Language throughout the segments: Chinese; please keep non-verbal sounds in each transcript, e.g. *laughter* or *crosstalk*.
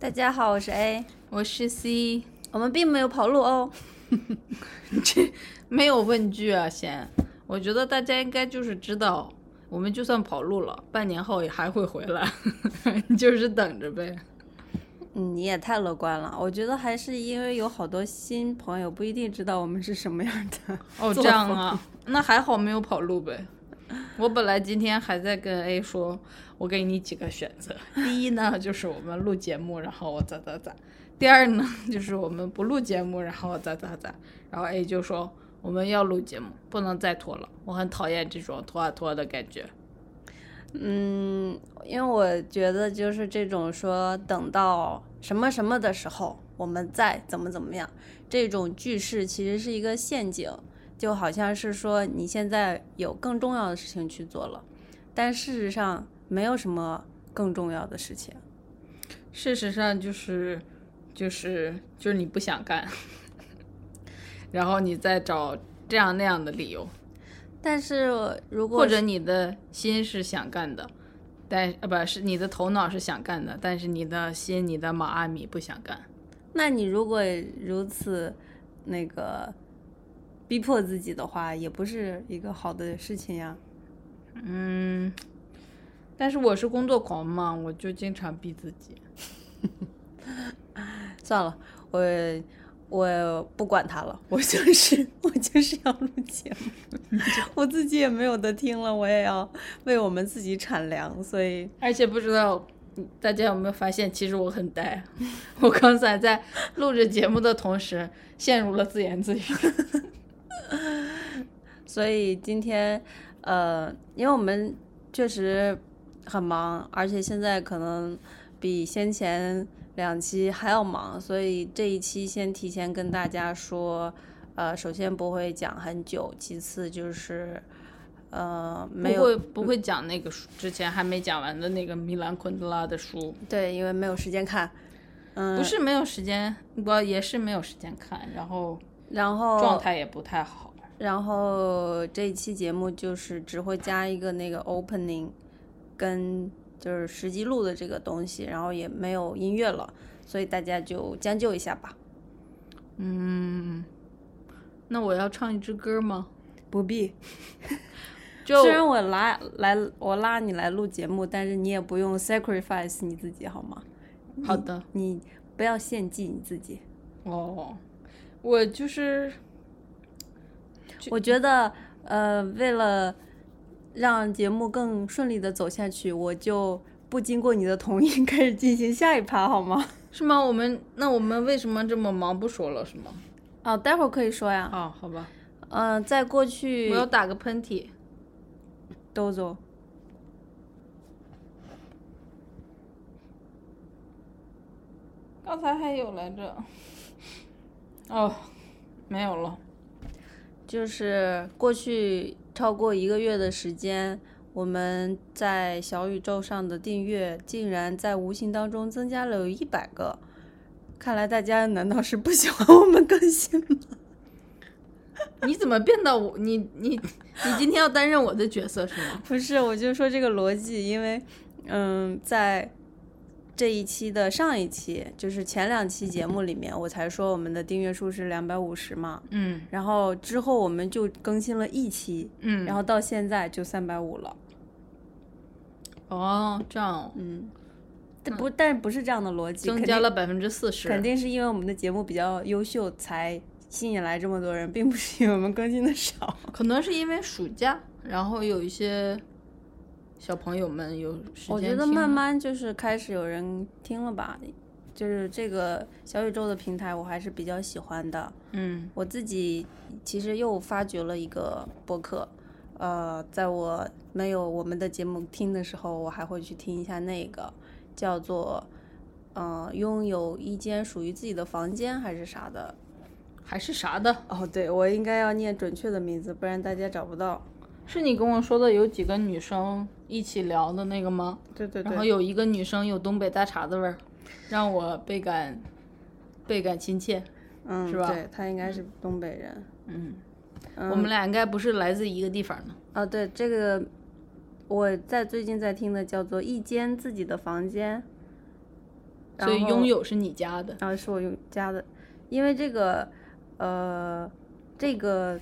大家好，我是 A，我是 C，我们并没有跑路哦。*laughs* 这没有问句啊，先。我觉得大家应该就是知道，我们就算跑路了，半年后也还会回来，*laughs* 就是等着呗。嗯，你也太乐观了。我觉得还是因为有好多新朋友不一定知道我们是什么样的。哦，这样啊，那还好没有跑路呗。*laughs* 我本来今天还在跟 A 说，我给你几个选择。*laughs* 第一呢，就是我们录节目，然后我咋咋咋；第二呢，就是我们不录节目，然后我咋咋咋。然后 A 就说我们要录节目，不能再拖了。我很讨厌这种拖啊拖的感觉。嗯，因为我觉得就是这种说等到什么什么的时候，我们再怎么怎么样，这种句式其实是一个陷阱，就好像是说你现在有更重要的事情去做了，但事实上没有什么更重要的事情。事实上就是就是就是你不想干，*laughs* 然后你再找这样那样的理由。但是如果或者你的心是想干的，但呃不是你的头脑是想干的，但是你的心、你的马阿米不想干。那你如果如此那个逼迫自己的话，也不是一个好的事情呀。嗯，但是我是工作狂嘛，我就经常逼自己。*laughs* 算了，我我不管他了，我就是我就是要录节目，*laughs* 我自己也没有得听了，我也要为我们自己产粮，所以而且不知道大家有没有发现，其实我很呆。*laughs* 我刚才在录着节目的同时，陷入了自言自语。*laughs* 所以今天呃，因为我们确实很忙，而且现在可能比先前两期还要忙，所以这一期先提前跟大家说，呃，首先不会讲很久，其次就是。呃，没有不会不会讲那个书，之前还没讲完的那个米兰昆德拉的书。对，因为没有时间看。嗯，不是没有时间，我也是没有时间看，然后然后状态也不太好。然后这一期节目就是只会加一个那个 opening，跟就是实际录的这个东西，然后也没有音乐了，所以大家就将就一下吧。嗯，那我要唱一支歌吗？不必。*laughs* 就虽然我拉来我拉你来录节目，但是你也不用 sacrifice 你自己好吗？好的，你不要献祭你自己。哦，我就是，我觉得呃，为了让节目更顺利的走下去，我就不经过你的同意 *laughs* 开始进行下一趴好吗？是吗？我们那我们为什么这么忙不说了是吗？哦，待会儿可以说呀。啊，好吧。嗯、在过去我要打个喷嚏。豆豆。刚才还有来着。哦，没有了。就是过去超过一个月的时间，我们在小宇宙上的订阅竟然在无形当中增加了有一百个。看来大家难道是不喜欢我们更新吗？*laughs* 你怎么变到我？你你你今天要担任我的角色是吗？不是，我就说这个逻辑，因为嗯，在这一期的上一期，就是前两期节目里面，我才说我们的订阅数是两百五十嘛，嗯然后之后我们就更新了一期，嗯。然后到现在就三百五了。哦，这样哦嗯，但不，但不是这样的逻辑，增加了百分之四十。肯定是因为我们的节目比较优秀，才吸引来这么多人，并不是因为我们更新的少。可能是因为暑假，然后有一些小朋友们有时间我觉得慢慢就是开始有人听了吧，就是这个小宇宙的平台，我还是比较喜欢的。嗯我自己其实又发掘了一个播客，呃，在我没有我们的节目听的时候，我还会去听一下那个叫做呃拥有一间属于自己的房间还是啥的。还是啥的？哦，对，我应该要念准确的名字，不然大家找不到。是你跟我说的有几个女生一起聊的那个吗？对对对。然后有一个女生有东北大碴子味儿，让我倍感倍感亲切。嗯，是吧对，她应该是东北人。嗯，嗯我们俩应该不是来自一个地方的。啊，对，这个我在最近在听的叫做《一间自己的房间》，所以拥有是你家的。然后是我用家的，因为这个呃，这个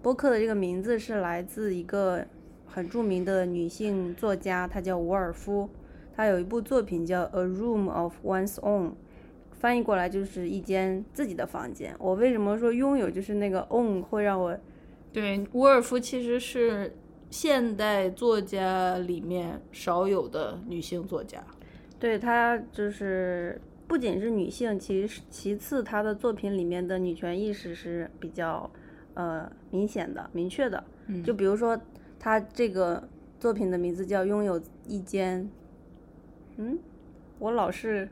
播客的这个名字是来自一个很著名的女性作家，她叫伍尔夫，她有一部作品叫《A Room of One's Own》，翻译过来就是一间自己的房间。我为什么说拥有就是那个 own 会让我对，伍尔夫其实是现代作家里面少有的女性作家。对她就是不仅是女性，其实其次她的作品里面的女权意识是比较呃明显的、明确的。嗯就比如说她这个作品的名字叫《拥有一间》，嗯，我老是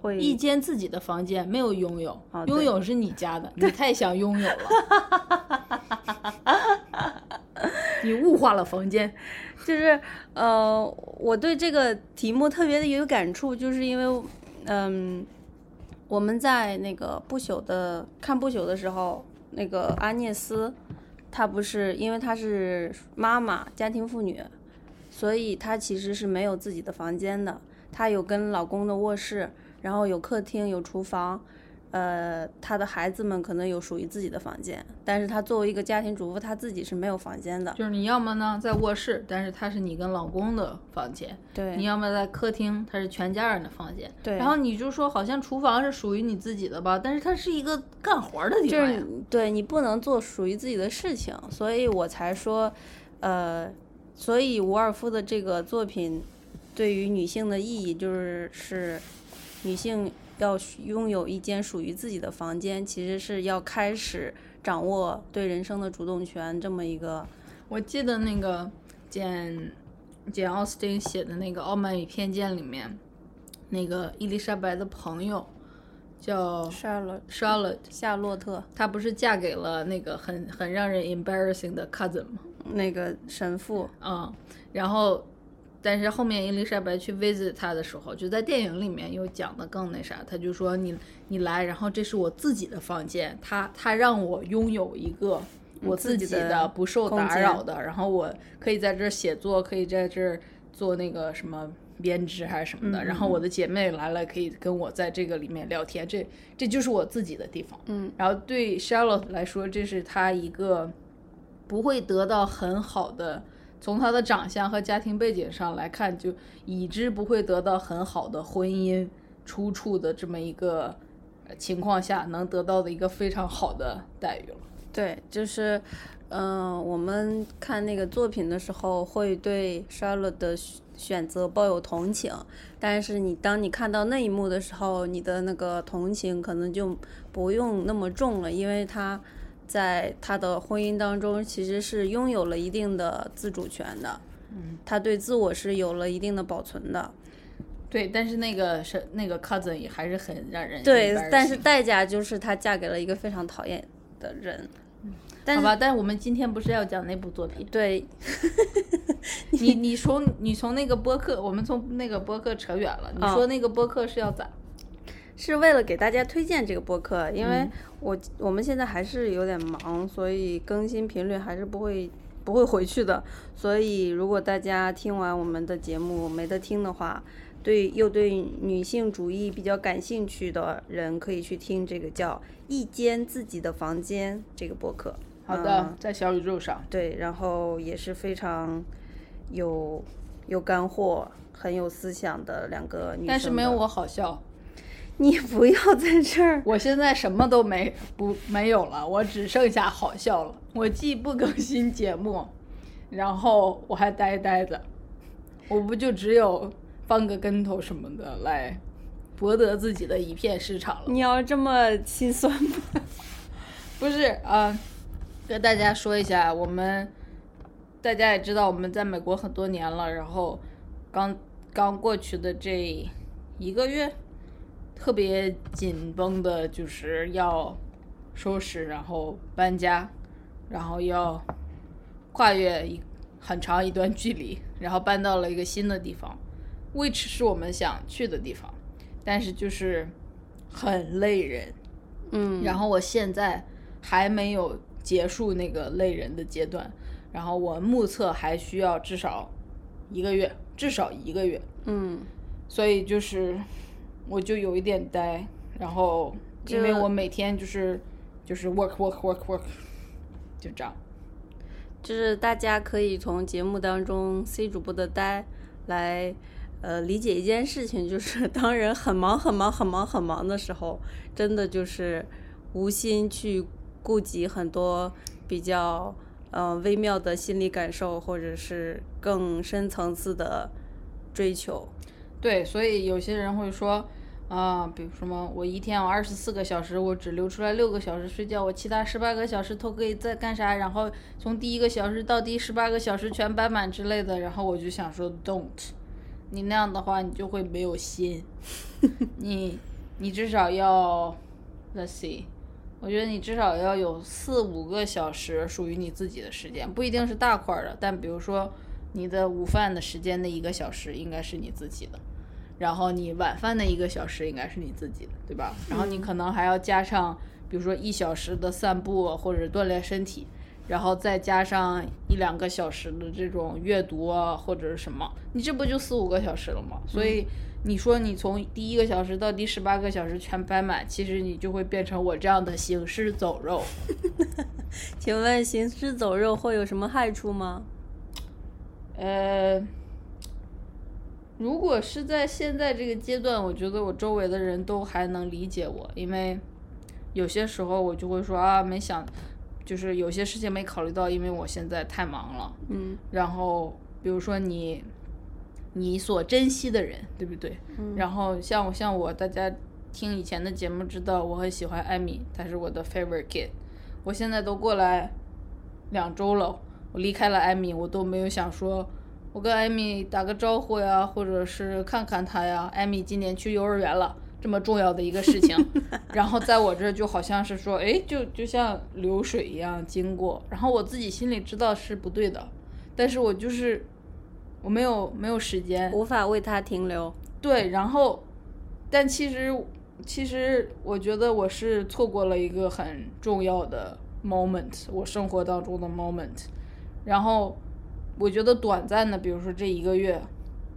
会一间自己的房间没有拥有，啊拥有是你家的，*laughs* 你太想拥有了，*laughs* 你物化了房间。就是呃，我对这个题目特别的有感触，就是因为嗯，我们在那个不朽的看不朽的时候，那个阿涅斯，她不是因为她是妈妈，家庭妇女，所以她其实是没有自己的房间的，她有跟老公的卧室，然后有客厅，有厨房。呃，他的孩子们可能有属于自己的房间，但是他作为一个家庭主妇，他自己是没有房间的。就是你要么呢在卧室，但是他是你跟老公的房间；对，你要么在客厅，他是全家人的房间。对然后你就说好像厨房是属于你自己的吧，但是它是一个干活儿的地方。就是对你不能做属于自己的事情，所以我才说，呃，所以伍尔夫的这个作品对于女性的意义就是是女性要拥有一间属于自己的房间，其实是要开始掌握对人生的主动权这么一个，我记得那个简简奥斯汀写的那个《傲慢与偏见》里面，那个伊丽莎白的朋友叫夏洛 Charlotte，夏洛特她不是嫁给了那个很很让人 embarrassing 的 cousin 吗？那个神父，啊、然后，但是后面伊丽莎白去 visit 他的时候，就在电影里面又讲的更那啥，他就说你你来，然后这是我自己的房间，他他让我拥有一个我自己的的不受打扰的，然后我可以在这儿写作，可以在这儿做那个什么。编织还是什么的，然后我的姐妹来了，可以跟我在这个里面聊天，这这就是我自己的地方。嗯，然后对 Charlotte 来说，这是她一个不会得到很好的，从他的长相和家庭背景上来看，就已知不会得到很好的婚姻出处的这么一个情况下，能得到的一个非常好的待遇了。对，就是，嗯、我们看那个作品的时候，会对 Charlotte 的选择抱有同情，但是你当你看到那一幕的时候，你的那个同情可能就不用那么重了，因为他在他的婚姻当中其实是拥有了一定的自主权的，嗯，他对自我是有了一定的保存的，对，但是那个是那个 cousin 也还是很让人对但是代价就是她嫁给了一个非常讨厌的人，但好吧，但是我们今天不是要讲那部作品，对，*laughs* 你你从你从那个播客，我们从那个播客扯远了，你哦。说那个播客是要咋？是为了给大家推荐这个播客，因为我、我们现在还是有点忙，所以更新频率还是不会不会回去的。所以如果大家听完我们的节目没得听的话，对又对女性主义比较感兴趣的人，可以去听这个叫《一间自己的房间》这个播客。好的，嗯在小宇宙上。对，然后也是非常有有干货、很有思想的两个女生。但是没有，我好笑，你不要在这儿。我现在什么都没不没有了，我只剩下好笑了。我既不更新节目，然后我还呆呆的，我不就只有翻个跟头什么的来博得自己的一片市场了？你要这么心酸吗？不是啊、呃跟大家说一下，我们大家也知道我们在美国很多年了，然后刚刚过去的这一个月，特别紧绷的，就是要收拾，然后搬家，然后要跨越一很长一段距离，然后搬到了一个新的地方，which 是我们想去的地方，但是就是很累人。嗯，然后我现在还没有结束那个累人的阶段，然后我目测还需要至少一个月，至少一个月。嗯，所以就是我就有一点呆，然后因为我每天就是就是 work work work work，就这样。就是大家可以从节目当中 C 主播的呆来呃理解一件事情，就是当人很忙很忙很忙很忙的时候，真的就是无心去顾及很多比较呃微妙的心理感受，或者是更深层次的追求。对，所以有些人会说，啊、比如什么，我一天有二十四个小时，我只留出来六个小时睡觉，我其他十八个小时都可以在干啥？然后从第一个小时到第十八个小时全摆满之类的。然后我就想说，don't，你那样的话，你就会没有心。*laughs* 你你至少要，let's see，我觉得你至少要有四五个小时属于你自己的时间，不一定是大块儿的，但比如说你的午饭的时间的一个小时应该是你自己的。然后你晚饭的一个小时应该是你自己的，对吧？然后你可能还要加上，比如说一小时的散步或者锻炼身体，然后再加上一两个小时的这种阅读啊或者是什么，你这不就四五个小时了吗？所以你说你从第一个小时到第十八个小时全摆满，其实你就会变成我这样的行尸走肉。*laughs* 请问行尸走肉会有什么害处吗？呃，如果是在现在这个阶段，我觉得我周围的人都还能理解我，因为有些时候我就会说啊，没想，就是有些事情没考虑到，因为我现在太忙了。嗯然后比如说你，你所珍惜的人，对不对？嗯然后像我像我，大家听以前的节目知道，我很喜欢艾米，她是我的 favorite kid。我现在都过来两周了，我离开了艾米，我都没有想说，我跟艾米打个招呼呀，或者是看看她呀。艾米今年去幼儿园了，这么重要的一个事情，*laughs* 然后在我这儿就好像是说，哎，就就像流水一样经过，然后我自己心里知道是不对的，但是我就是我没有没有时间，无法为他停留。对，然后，但其实其实我觉得我是错过了一个很重要的 moment，我生活当中的 moment。然后我觉得短暂的，比如说这一个月，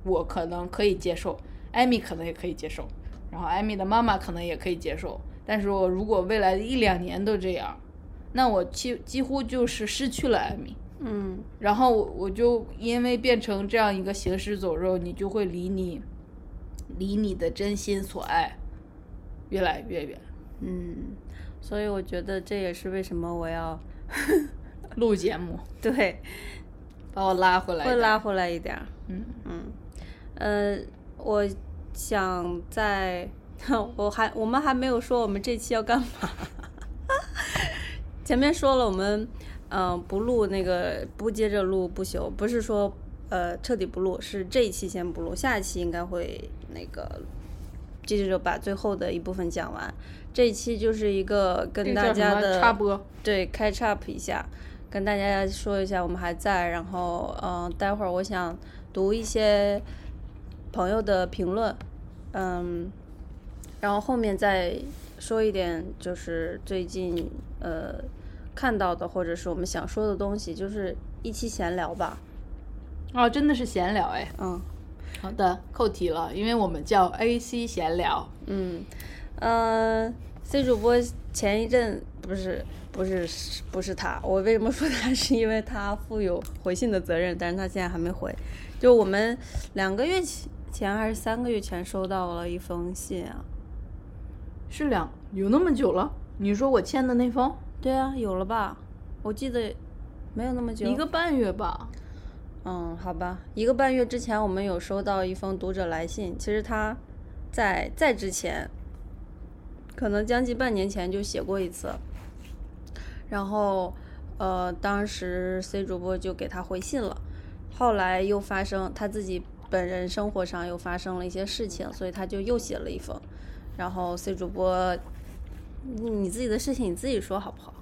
我可能可以接受，艾米可能也可以接受，然后艾米的妈妈可能也可以接受。但是我如果未来的一两年都这样，那我几几乎就是失去了艾米。嗯然后我我就因为变成这样一个行尸走肉，你就会离你，离你的真心所爱越来越远。嗯，所以我觉得这也是为什么我要 *laughs* 录节目对把我拉回来，会拉，回来一点儿。嗯嗯，呃，我想在，*laughs* 我还我们还没有说我们这期要干嘛。*laughs* 前面说了，我们嗯、呃不录那个不接着录不休，不是说呃彻底不录，是这一期先不录，下一期应该会那个接着把最后的一部分讲完。这一期就是一个跟大家的插播，对，catch up 一下，跟大家说一下我们还在，然后嗯、呃待会儿我想读一些朋友的评论，嗯，然后后面再说一点就是最近呃看到的或者是我们想说的东西，就是一期闲聊吧，哦，真的是闲聊哎。嗯好的，扣题了，因为我们叫 AC 闲聊。嗯，呃，C 主播前一阵不是不是不是他，*laughs* 我为什么说他？是因为他负有回信的责任，但是他现在还没回。就我们两个月前前还是三个月前收到了一封信啊？是两有那么久了？你说我签的那封，对啊，有了吧？我记得没有那么久，一个半月吧。嗯，好吧，一个半月之前我们有收到一封读者来信，其实他在在之前，可能将近半年前就写过一次，然后呃，当时 C 主播就给他回信了，后来又发生他自己本人生活上又发生了一些事情，所以他就又写了一封，然后 C 主播，你自己的事情你自己说好不好？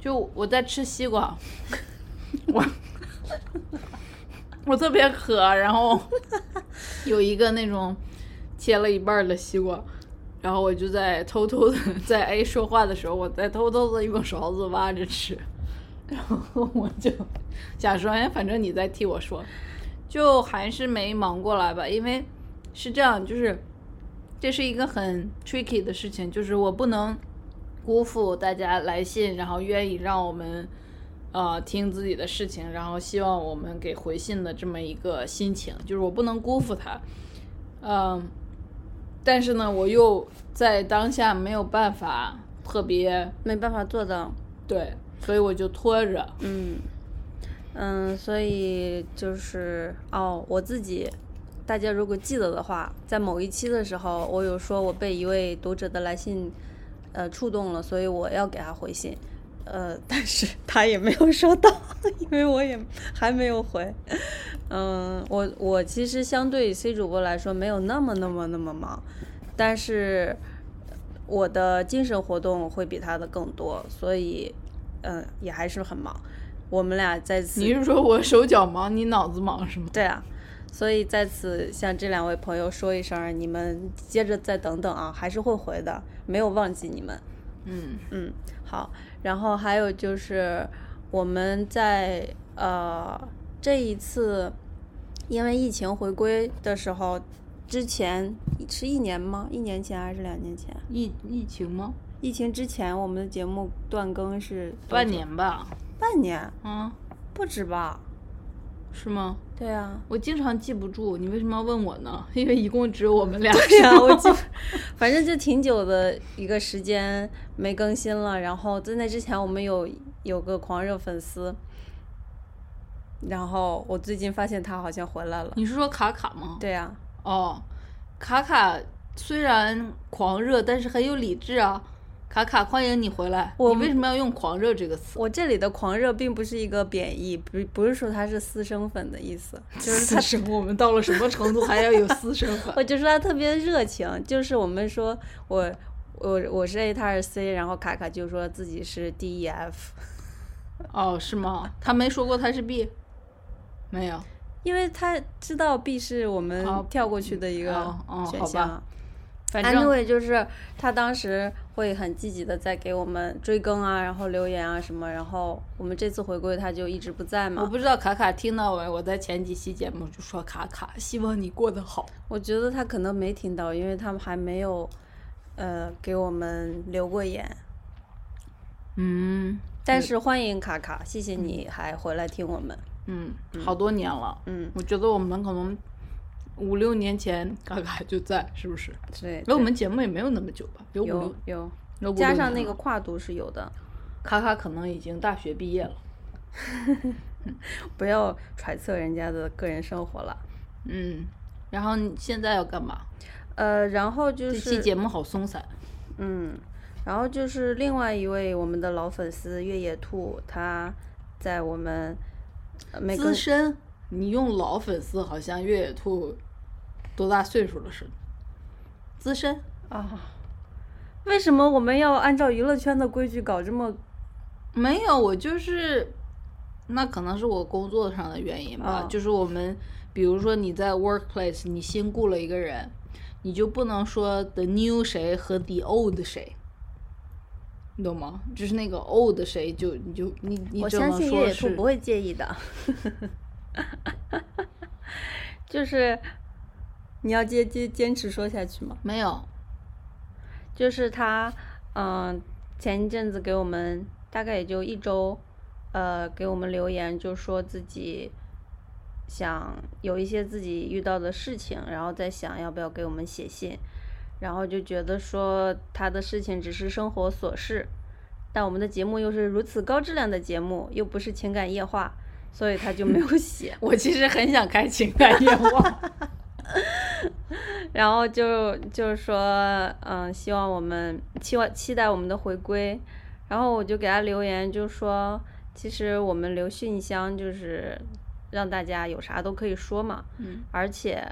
就我在吃西瓜，我我特别渴，然后有一个那种切了一半的西瓜，然后我就在偷偷的在 A 说话的时候，我在偷偷的用勺子挖着吃，然后我就想说，哎，反正你在替我说，就还是没忙过来吧，因为是这样，就是这是一个很 tricky 的事情，就是我不能辜负大家来信，然后愿意让我们呃听自己的事情，然后希望我们给回信的这么一个心情，就是我不能辜负他，嗯、但是呢，我又在当下没有办法特别没办法做到，对，所以我就拖着，嗯嗯，所以就是哦，我自己，大家如果记得的话，在某一期的时候，我有说我被一位读者的来信呃触动了，所以我要给他回信。呃，*laughs* 但是他也没有收到，因为我也还没有回。嗯，我我其实相对 C 主播来说没有那么那么那么忙，但是我的精神活动会比他的更多，所以嗯也还是很忙。我们俩在此你是说我手脚忙，你脑子忙是吗？对啊，所以在此向这两位朋友说一声，你们接着再等等啊，还是会回的，没有忘记你们。嗯嗯，好。然后还有就是我们在呃这一次因为疫情回归的时候，之前是一年吗？一年前还是两年前？疫疫情吗？疫情之前我们的节目断更是半，年吧，半年嗯，不止吧？是吗？对啊，我经常记不住，你为什么要问我呢？*laughs* 因为一共只有我们俩。对呀、*laughs* 我记，反正就挺久的一个时间没更新了。然后在那之前，我们有有个狂热粉丝，然后我最近发现他好像回来了。你是说卡卡吗？对呀、哦，卡卡虽然狂热，但是很有理智啊。卡卡，欢迎你回来。我你为什么要用“狂热”这个词？我这里的狂热并不是一个贬义，不不是说他是私生粉的意思，*laughs* 就是他私生，我们到了什么程度还要有私生粉？*laughs* 我就说他特别热情，就是我们说我我我是 A，他是 C，然后卡卡就说自己是 D E F，哦，是吗？他没说过他是 B，没有。因为他知道 B 是我们哦跳过去的一个哦哦好吧选项。反正 anyway，就是他当时会很积极的在给我们追更啊，然后留言啊什么，然后我们这次回归他就一直不在嘛。我不知道卡卡听到没？我在前几期节目就说卡卡，希望你过得好。我觉得他可能没听到，因为他们还没有呃给我们留过言。嗯但是欢迎卡卡，谢谢你还回来听我们。嗯，好多年了。嗯，我觉得我们可能五六年前卡卡就在，是不是？对，那我们节目也没有那么久吧？有五有，有有加上那个跨度是有的，卡卡可能已经大学毕业了。*laughs* 不要揣测人家的个人生活了。嗯，然后你现在要干嘛？呃，然后就是这期节目好松散。嗯，然后就是另外一位我们的老粉丝越野兔，他在我们呃每个资深，你用老粉丝好像越野兔多大岁数了似的。资深，啊，为什么我们要按照娱乐圈的规矩搞这么？没有，我就是，那可能是我工作上的原因吧。哦就是我们，比如说你在 workplace，你新雇了一个人，你就不能说 the new 谁和 the old 谁，你懂吗？就是那个 old 谁就你就你你我相信越野兔不会介意的。*laughs* *laughs* 就是你要坚坚坚持说下去吗？没有，就是他，嗯、前一阵子给我们大概也就一周，呃，给我们留言，就说自己想有一些自己遇到的事情，然后在想要不要给我们写信，然后就觉得说他的事情只是生活琐事，但我们的节目又是如此高质量的节目，又不是情感夜话，所以他就没有写。*laughs* 我其实很想开情感夜话。*laughs* 然后就就是说，嗯，希望我们期望期待我们的回归。然后我就给他留言，就说，其实我们留信箱就是让大家有啥都可以说嘛。嗯，而且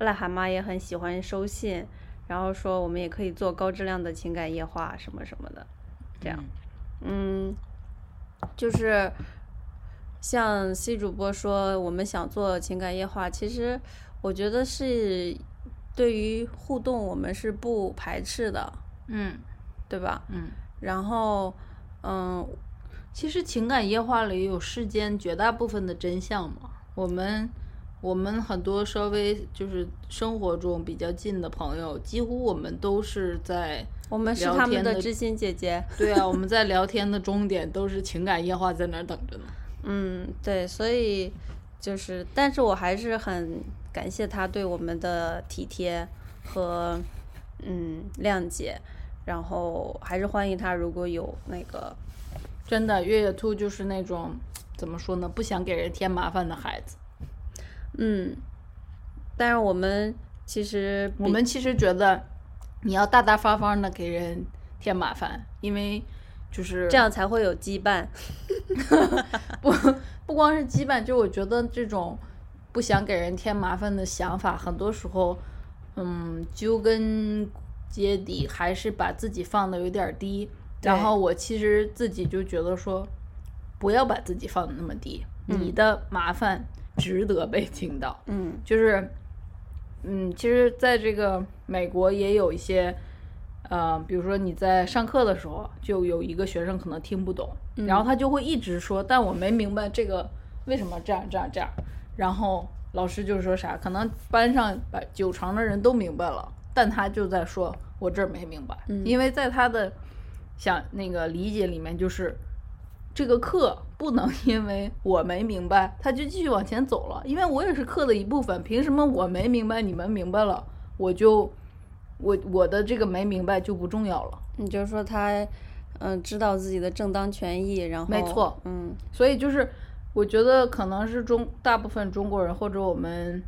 癞蛤蟆也很喜欢收信，然后说我们也可以做高质量的情感夜话什么什么的，这样，嗯，就是像 C 主播说我们想做情感夜话，其实我觉得是对于互动我们是不排斥的，嗯对吧？嗯。然后，嗯，其实情感夜话里有世间绝大部分的真相嘛。我们我们很多稍微就是生活中比较近的朋友，几乎我们都是在我们是他们的的知心姐姐。对啊，我们在聊天的终点都是情感夜话在那儿等着呢。嗯，对，所以就是，但是我还是很感谢他对我们的体贴和嗯谅解，然后还是欢迎他如果有那个真的，月月兔就是那种怎么说呢，不想给人添麻烦的孩子。嗯，但是我们其实我们其实觉得你要大大方方的给人添麻烦，因为就是这样才会有羁绊。*laughs* *laughs* 不不光是羁绊，就我觉得这种不想给人添麻烦的想法，很多时候，嗯，究根结底还是把自己放的有点儿低。然后我其实自己就觉得说，不要把自己放的那么低，你的麻烦值得被听到。嗯就是，嗯，其实在这个美国也有一些，呃，比如说你在上课的时候，就有一个学生可能听不懂，然后他就会一直说，但我没明白这个为什么这样这样这样，然后老师就说啥，可能班上百九成的人都明白了，但他就在说我这儿没明白，因为在他的想那个理解里面就是。这个课不能 *laughs* 因为我没明白，他就继续往前走了。因为我也是课的一部分，凭什么我没明白，你们明白了，我就我我的这个没明白就不重要了？你就说他嗯知道自己的正当权益，然后没错嗯所以就是我觉得可能是中大部分中国人或者我们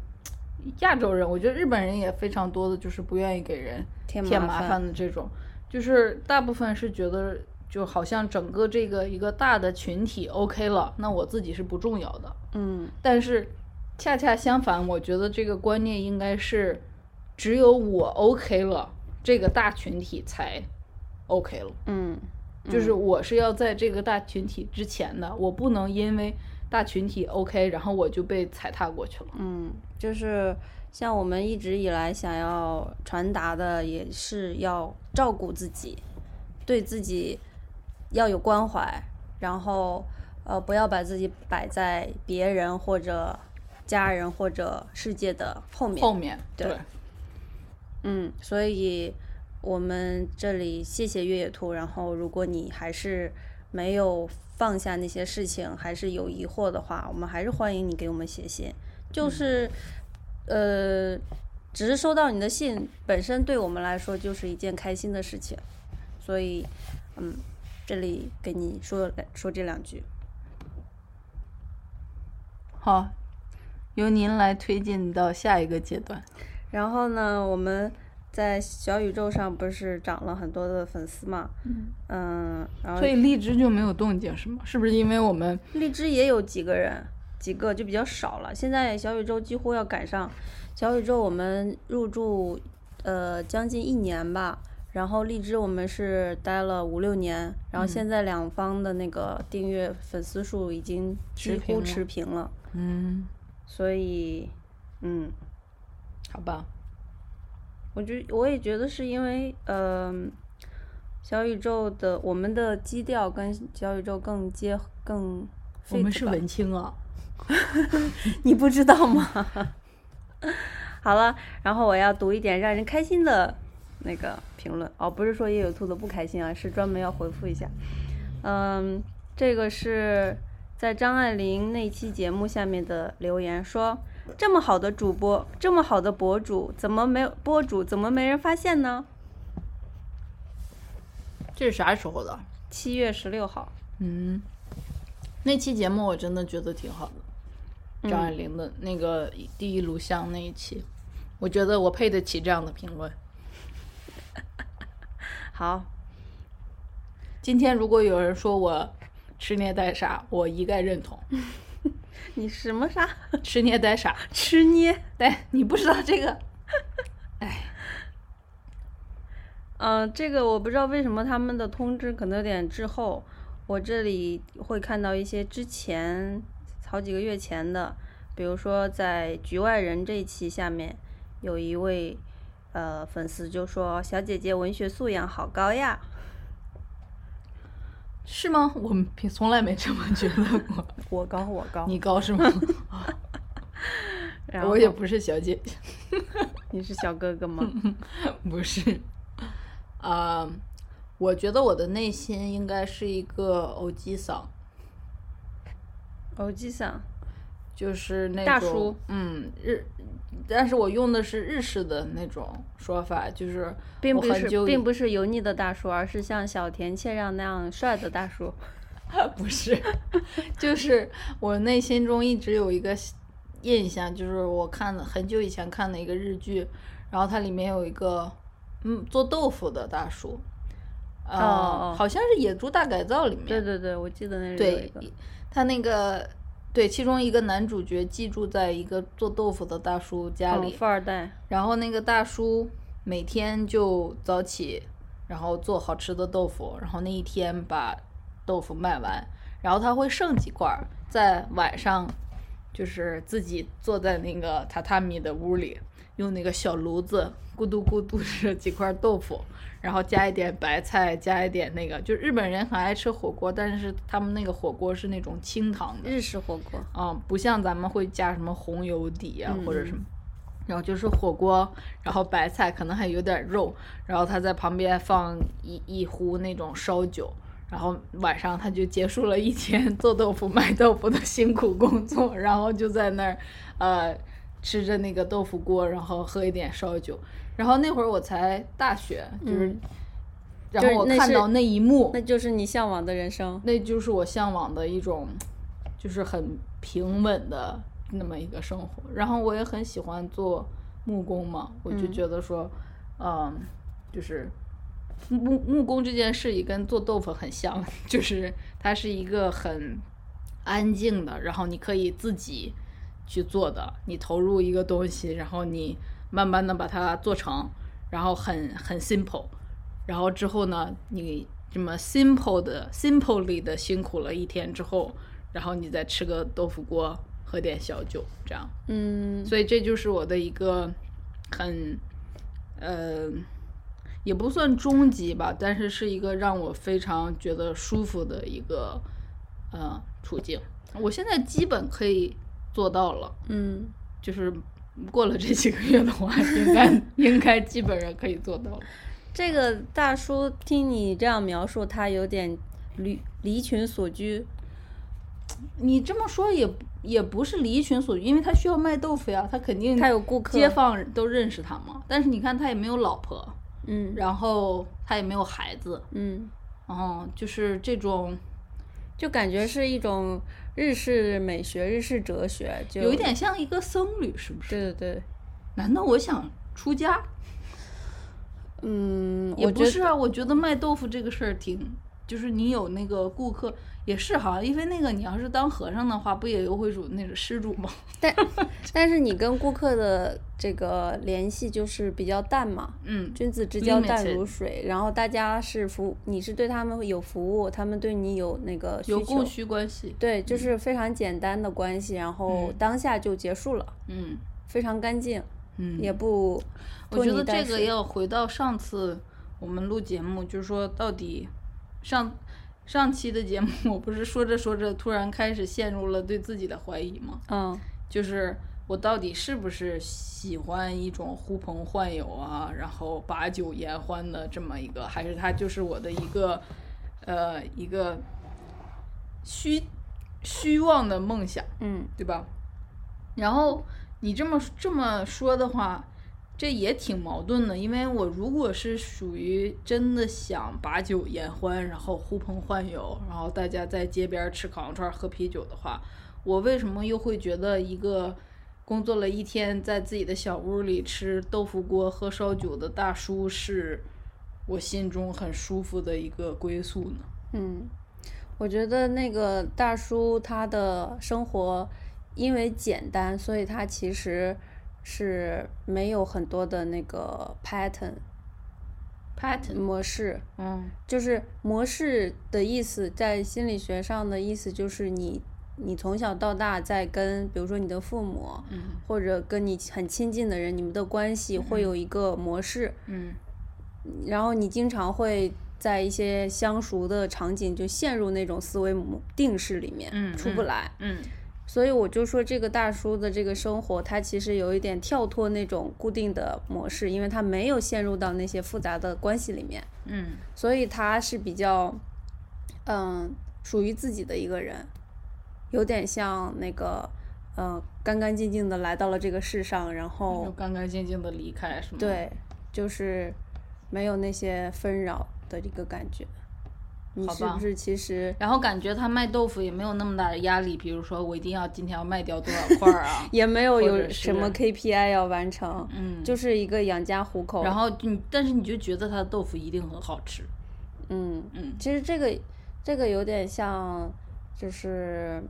亚洲人，我觉得日本人也非常多的就是不愿意给人添添麻烦的这种，就是大部分是觉得就好像整个这个一个大的群体 OK 了，那我自己是不重要的。嗯但是恰恰相反，我觉得这个观念应该是，只有我 OK 了，这个大群体才 OK 了。嗯就是我是要在这个大群体之前的，我不能因为大群体 OK，然后我就被踩踏过去了。嗯，就是像我们一直以来想要传达的，也是要照顾自己，对自己要有关怀，然后呃不要把自己摆在别人或者家人或者世界的后面。后面对嗯，所以我们这里谢谢越野兔。然后，如果你还是没有放下那些事情，还是有疑惑的话，我们还是欢迎你给我们写信。就是，呃，只是收到你的信本身对我们来说就是一件开心的事情，所以，嗯，这里给你说说这两句。好，由您来推进到下一个阶段。然后呢，我们在小宇宙上不是涨了很多的粉丝嘛？嗯，然后所以荔枝就没有动静是吗？是不是因为我们荔枝也有几个人，几个就比较少了。现在小宇宙几乎要赶上，小宇宙我们入驻呃将近一年吧，然后荔枝我们是待了五六年，然后现在两方的那个订阅粉丝数已经几乎持平了持平了，嗯，所以嗯，好吧，我觉我也觉得是因为嗯、小宇宙的我们的基调跟小宇宙更接更，我们是文青啊。*laughs* 你不知道吗？*laughs* 好了，然后我要读一点让人开心的那个评论哦，不是说也有兔子不开心啊，是专门要回复一下。嗯，这个是在张爱玲那期节目下面的留言说，这么好的主播，这么好的博主，怎么没有播主怎么没人发现呢？这是啥时候的？七月十六号，嗯，那期节目我真的觉得挺好的，张爱玲的那个第一炉香那一期，我觉得我配得起这样的评论。*laughs* 好，今天如果有人说我吃捏带傻，我一概认同。你什么啥 *laughs* 吃捏呆傻，吃捏？*laughs* 呆你不知道这个，*laughs* 哎，嗯、这个我不知道为什么他们的通知可能有点滞后。我这里会看到一些之前好几个月前的，比如说在局外人这一期下面有一位呃粉丝就说：“小姐姐文学素养好高呀。是吗？我们平从来没这么觉得过。*laughs* ”我高我高，你高是吗？然我也不是小姐姐，*laughs* 你是小哥哥吗？*laughs* 不是。啊、我觉得我的内心应该是一个欧吉桑，欧吉桑，就是那种大叔，嗯，日，但是我用的是日式的那种说法，就是并不是并不是油腻的大叔，而是像小田切让那样帅的大叔。*laughs* 不是，*laughs* 就是我内心中一直有一个印象，就是我看的很久以前看的一个日剧，然后它里面有一个嗯做豆腐的大叔，呃，哦哦好像是《野猪大改造》里面，对对对，我记得那里有一对个，他那个对其中一个男主角寄住在一个做豆腐的大叔家嗯里，富二代，然后那个大叔每天就早起，然后做好吃的豆腐，然后那一天把豆腐卖完，然后他会剩几块儿，在晚上就是自己坐在那个榻榻米的屋里，用那个小炉子咕嘟咕嘟着几块豆腐，然后加一点白菜，加一点那个，就日本人很爱吃火锅，但是他们那个火锅是那种清汤的，日式火锅，嗯、不像咱们会加什么红油底啊、嗯或者什么，然后就是火锅，然后白菜可能还有点肉，然后他在旁边放一一壶那种烧酒，然后晚上他就结束了一天 *laughs* 做豆腐卖豆腐的辛苦工作，然后就在那儿呃吃着那个豆腐锅，然后喝一点烧酒，然后那会儿我才大学，就是。嗯然后我看到那一幕，那就是你向往的人生。那就是我向往的一种，就是很平稳的那么一个生活。然后我也很喜欢做木工嘛，我就嗯觉得说，嗯，就是木木工这件事也跟做豆腐很像，*laughs* 就是它是一个很安静的，然后你可以自己去做的。你投入一个东西，然后你慢慢的把它做成，然后很很 simple。然后之后呢，你这么 simple 的 simply 的辛苦了一天之后，然后你再吃个豆腐锅，喝点小酒，这样。嗯，所以这就是我的一个很，呃，也不算终极吧，但是是一个让我非常觉得舒服的一个呃处境。我现在基本可以做到了，嗯，就是过了这几个月的话，*laughs* 应该应该基本上可以做到了。这个大叔听你这样描述，他有点离离群所居。你这么说也也不是离群所居，因为他需要卖豆腐呀，他肯定他有顾客街坊都认识他嘛。但是你看他也没有老婆，嗯然后他也没有孩子，嗯，哦，就是这种就感觉是一种日式美学、日式哲学，就有一点像一个僧侣，是不是？对对对，难道我想出家？嗯，也不是啊，我觉得卖豆腐这个事儿挺，就是你有那个顾客也是哈，因为那个你要是当和尚的话，不也有会主那个施主吗？*laughs* 但但是你跟顾客的这个联系就是比较淡嘛，嗯，君子之交淡如水，然后大家是服，你是对他们有服务，他们对你有那个有供，需关系。对，就是非常简单的关系，然后嗯当下就结束了，嗯非常干净，嗯，也不我觉得这个要回到上次我们录节目，就是说到底上上期的节目，*laughs* 我不是说着说着突然开始陷入了对自己的怀疑吗？嗯就是我到底是不是喜欢一种呼朋唤友啊，然后把酒言欢的这么一个，还是他就是我的一个呃一个虚虚妄的梦想？嗯对吧？然后你这么这么说的话，这也挺矛盾的，因为我如果是属于真的想把酒言欢，然后呼朋唤友，然后大家在街边吃烤羊串、喝啤酒的话，我为什么又会觉得一个工作了一天在自己的小屋里吃豆腐锅、喝烧酒的大叔是我心中很舒服的一个归宿呢？嗯，我觉得那个大叔他的生活因为简单，所以他其实是没有很多的那个 pattern。pattern，模式，嗯就是模式的意思，在心理学上的意思就是你你从小到大在跟比如说你的父母，嗯或者跟你很亲近的人，你们的关系会有一个模式，嗯然后你经常会在一些相熟的场景就陷入那种思维模定式里面，嗯嗯出不来。嗯所以我就说，这个大叔的这个生活，他其实有一点跳脱那种固定的模式，因为他没有陷入到那些复杂的关系里面，嗯所以他是比较，嗯，属于自己的一个人，有点像那个，嗯，干干净净的来到了这个世上，然就后干干净净的离开是吗？，对，就是没有那些纷扰的一个感觉。你是不是其实然后感觉他卖豆腐也没有那么大的压力，比如说我一定要今天要卖掉多少块儿啊，*laughs* 也没有有什么 KPI 要完成？嗯，就是一个养家糊口。然后你但是你就觉得他的豆腐一定很好吃，嗯，嗯其实这个这个有点像，就是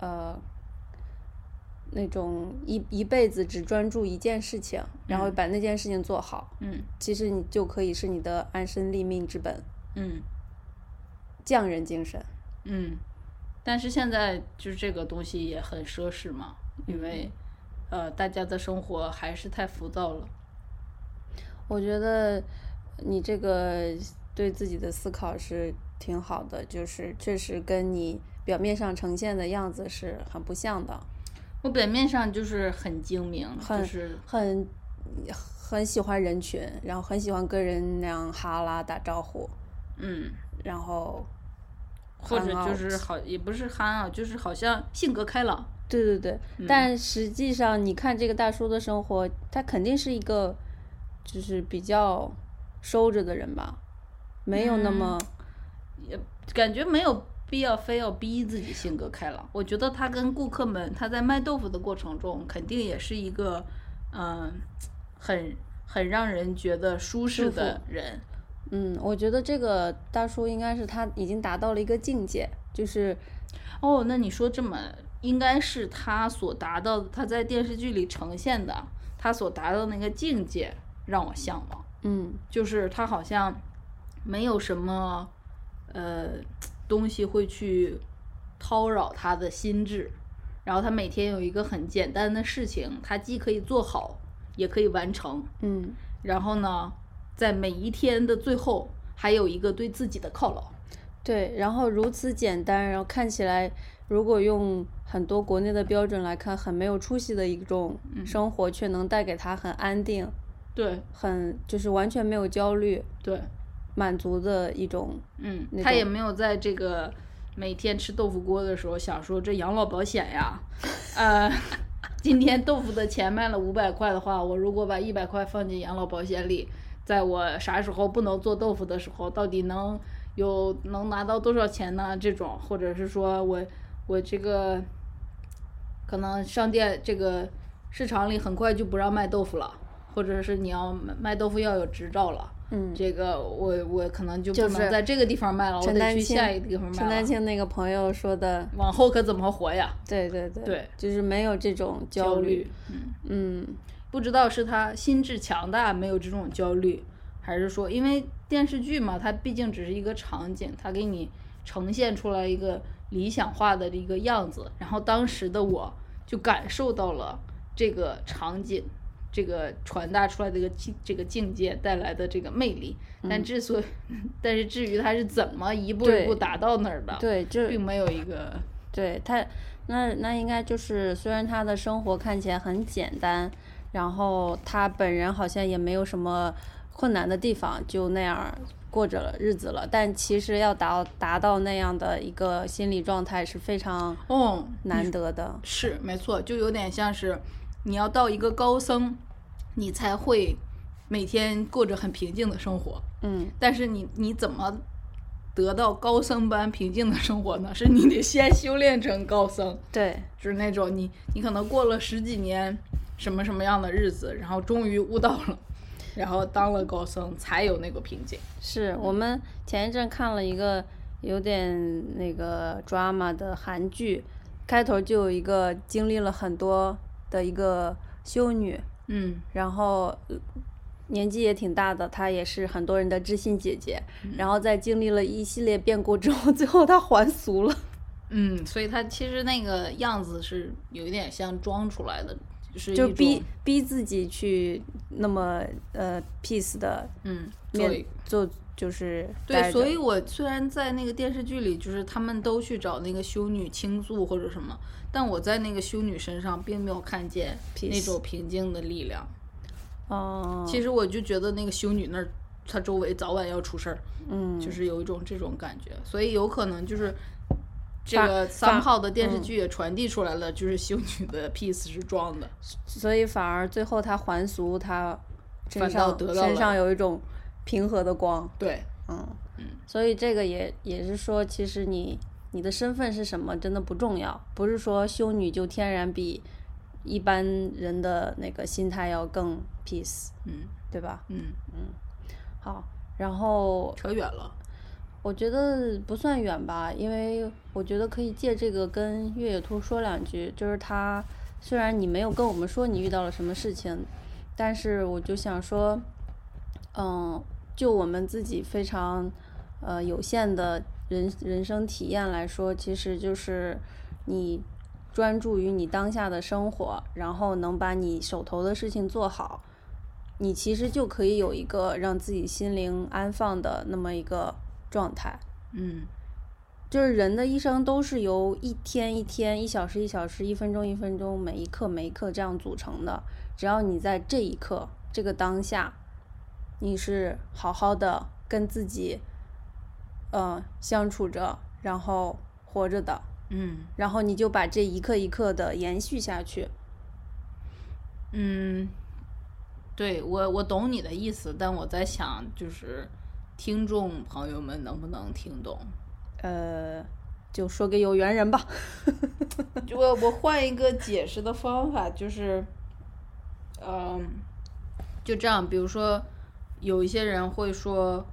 呃那种一一辈子只专注一件事情，然后把那件事情做好，嗯其实你就可以是你的安身立命之本，嗯匠人精神。嗯，但是现在就是这个东西也很奢侈嘛，因为呃大家的生活还是太浮躁了，我觉得你这个对自己的思考是挺好的，就是确实跟你表面上呈现的样子是很不像的。我表面上就是很精明，很就是很很喜欢人群，然后很喜欢跟人那样哈拉打招呼，嗯。然后或者就是好，也不是憨啊，就是好像性格开朗。对对对，嗯但实际上你看这个大叔的生活，他肯定是一个就是比较收着的人吧，没有那么也、感觉没有必要非要逼自己性格开朗。我觉得他跟顾客们，他在卖豆腐的过程中，肯定也是一个，嗯、很很让人觉得舒适的人。嗯，我觉得这个大叔应该是他已经达到了一个境界，就是哦，那你说这么，应该是他所达到的，他在电视剧里呈现的，他所达到的那个境界，让我向往。嗯就是他好像没有什么呃东西会去叨扰他的心智，然后他每天有一个很简单的事情，他既可以做好，也可以完成。嗯，然后呢，在每一天的最后，还有一个对自己的犒劳。对，然后如此简单，然后看起来如果用很多国内的标准来看，很没有出息的一种生活，却能带给他很安定、对很就是完全没有焦虑、对，满足的一种。嗯，他也没有在这个每天吃豆腐锅的时候想说这养老保险呀，*laughs* 呃，今天豆腐的钱卖了五百块的话，我如果把一百块放进养老保险里，在我啥时候不能做豆腐的时候，到底能有能拿到多少钱呢？这种，或者是说我我这个可能商店这个市场里很快就不让卖豆腐了，或者是你要卖卖豆腐要有执照了。嗯，这个我我可能就不能在这个地方卖了，我得去下一个地方卖陈丹。青那个朋友说的，往后可怎么活呀？对对对，对就是没有这种焦虑。，嗯，嗯，不知道是他心智强大，没有这种焦虑，还是说因为电视剧嘛，它毕竟只是一个场景，它给你呈现出来一个理想化的一个样子，然后当时的我就感受到了这个场景。这个传达出来的这个境这个境界带来的这个魅力，但之所以，*laughs* 但是至于他是怎么一步一步达到那儿的，对，这并没有一个对他，那那应该就是，虽然他的生活看起来很简单，然后他本人好像也没有什么困难的地方，就那样过着了日子了。但其实要达达到那样的一个心理状态是非常哦，难得的。是没错，就有点像是你要到一个高僧，你才会每天过着很平静的生活。嗯，但是你你怎么得到高僧般平静的生活呢？是你得先修炼成高僧，对，就是那种你你可能过了十几年什么什么样的日子，然后终于悟到了，然后当了高僧，才有那个瓶颈。是我们前一阵看了一个有点那个 drama 的韩剧，开头就有一个经历了很多的一个修女，嗯然后呃年纪也挺大的，她也是很多人的知心姐姐。嗯然后在经历了一系列变故之后，*laughs* 最后她还俗了。嗯，所以她其实那个样子是有一点像装出来的，就是就逼逼自己去那么呃 peace 的嗯做面做就是对，所以我虽然在那个电视剧里，就是他们都去找那个修女倾诉或者什么，但我在那个修女身上并没有看见那种平静的力量。哦，其实我就觉得那个修女那儿，她周围早晚要出事儿，嗯。就是有一种这种感觉，所以有可能就是这个反三炮的电视嗯剧也传递出来了，就是修女的 peace 是装的。所以反而最后她还俗，她身上得到身上有一种平和的光。对，嗯，所以这个也也是说，其实你你的身份是什么真的不重要，不是说修女就天然比一般人的那个心态要更 peace，嗯对吧？嗯嗯，好，然后扯远了。我觉得不算远吧，因为我觉得可以借这个跟越野兔说两句，就是他虽然你没有跟我们说你遇到了什么事情，但是我就想说，嗯，就我们自己非常呃有限的人人生体验来说，其实就是你专注于你当下的生活，然后能把你手头的事情做好，你其实就可以有一个让自己心灵安放的那么一个状态。嗯就是人的一生都是由一天一天、一小时一小时、一分钟一分钟、每一刻每一刻这样组成的。只要你在这一刻、这个当下，你是好好的跟自己，呃，相处着，然后活着的，嗯然后你就把这一刻一刻的延续下去。嗯，对我我懂你的意思，但我在想，就是听众朋友们能不能听懂？呃，就说给有缘人吧。就 *laughs* 我我换一个解释的方法，就是，嗯、就这样，比如说，有一些人会说，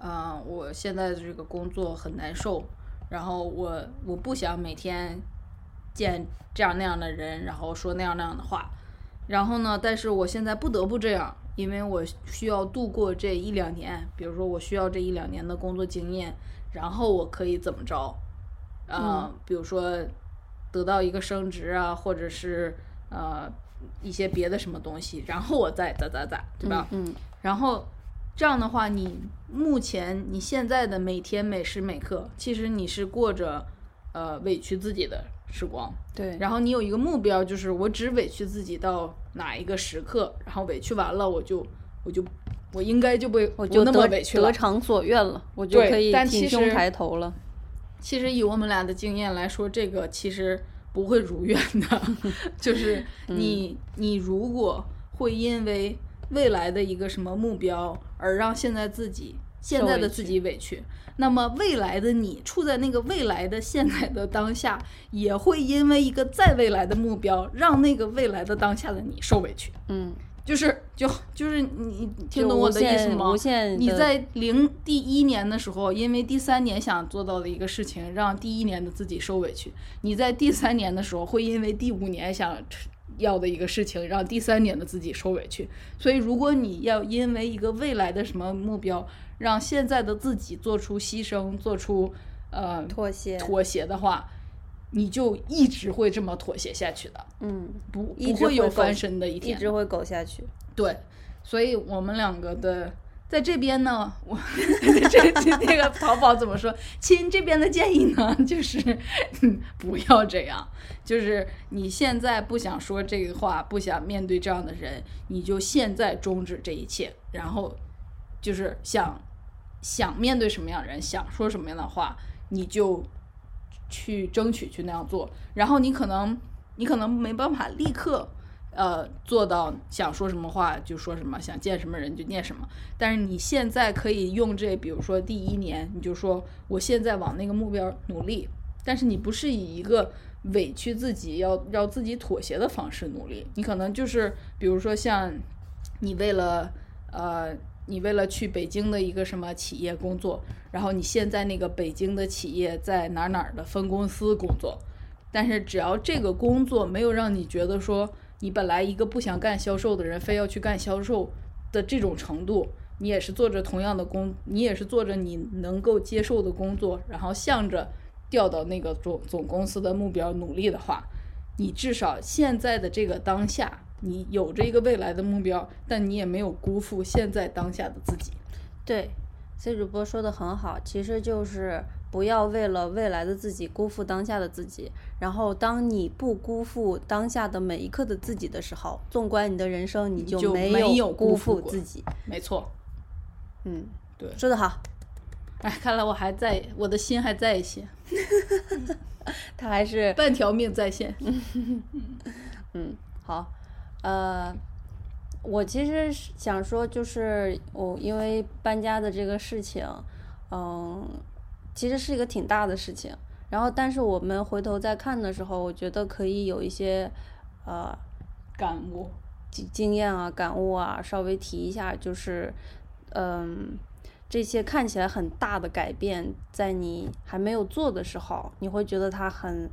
嗯、我现在的这个工作很难受，然后我我不想每天见这样那样的人，然后说那样那样的话，然后呢，但是我现在不得不这样，因为我需要度过这一两年，比如说我需要这一两年的工作经验，然后我可以怎么着，呃，比如说得到一个升职啊，或者是呃一些别的什么东西，然后我再咋咋咋，对吧？嗯。然后这样的话，你目前你现在的每天每时每刻，其实你是过着呃委屈自己的时光，对，然后你有一个目标，就是我只委屈自己到哪一个时刻，然后委屈完了，我就我就我应该就被我就那么得委屈了得。偿所愿了，我就可以挺胸实抬头了。其实以我们俩的经验来说，这个其实不会如愿的，*laughs* 就是你你如果会因为未来的一个什么目标而让现在自己现在的自己委屈，那么未来的你处在那个未来的现在的当下，也会因为一个再未来的目标，让那个未来的当下的你受委屈。嗯，就是就就是你你听懂我的意思吗？无限的你在零第一年的时候，因为第三年想做到的一个事情，让第一年的自己受委屈；你在第三年的时候，会因为第五年想要的一个事情，让第三年的自己受委屈。所以，如果你要因为一个未来的什么目标，让现在的自己做出牺牲，做出呃妥协，妥协的话，你就一直会这么妥协下去的，嗯，不不会有翻身的一天一。直会苟下去。对，所以我们两个的在这边呢，我 *laughs* 这这那个淘宝怎么说？亲这边的建议呢，就是嗯不要这样，就是你现在不想说这个话，不想面对这样的人，你就现在终止这一切，然后就是想想面对什么样的人，想说什么样的话，你就去争取去那样做，然后你可能你可能没办法立刻。呃，做到想说什么话就说什么，想见什么人就见什么。但是你现在可以用这，比如说第一年，你就说我现在往那个目标努力，但是你不是以一个委屈自己要要自己妥协的方式努力，你可能就是比如说像你为了呃，你为了去北京的一个什么企业工作，然后你现在那个北京的企业在哪儿哪儿的分公司工作，但是只要这个工作没有让你觉得说你本来一个不想干销售的人非要去干销售的这种程度，你也是做着同样的工，你也是做着你能够接受的工作，然后向着调到那个总总公司的目标努力的话，你至少现在的这个当下，你有着一个未来的目标，但你也没有辜负现在当下的自己。对，C 主播说的很好，其实就是不要为了未来的自己辜负当下的自己。然后，当你不辜负当下的每一刻的自己的时候，纵观你的人生，你就没没有辜负自己。没错，嗯，对说的好，哎，看来我还在，我的心还在线，*laughs* 他还是半条命在线。*laughs* 嗯，好，呃，我其实是想说，就是我因为搬家的这个事情，嗯，其实是一个挺大的事情。然后，但是我们回头再看的时候，我觉得可以有一些呃感悟，经经验啊、感悟啊，稍微提一下，就是嗯，这些看起来很大的改变，在你还没有做的时候，你会觉得它很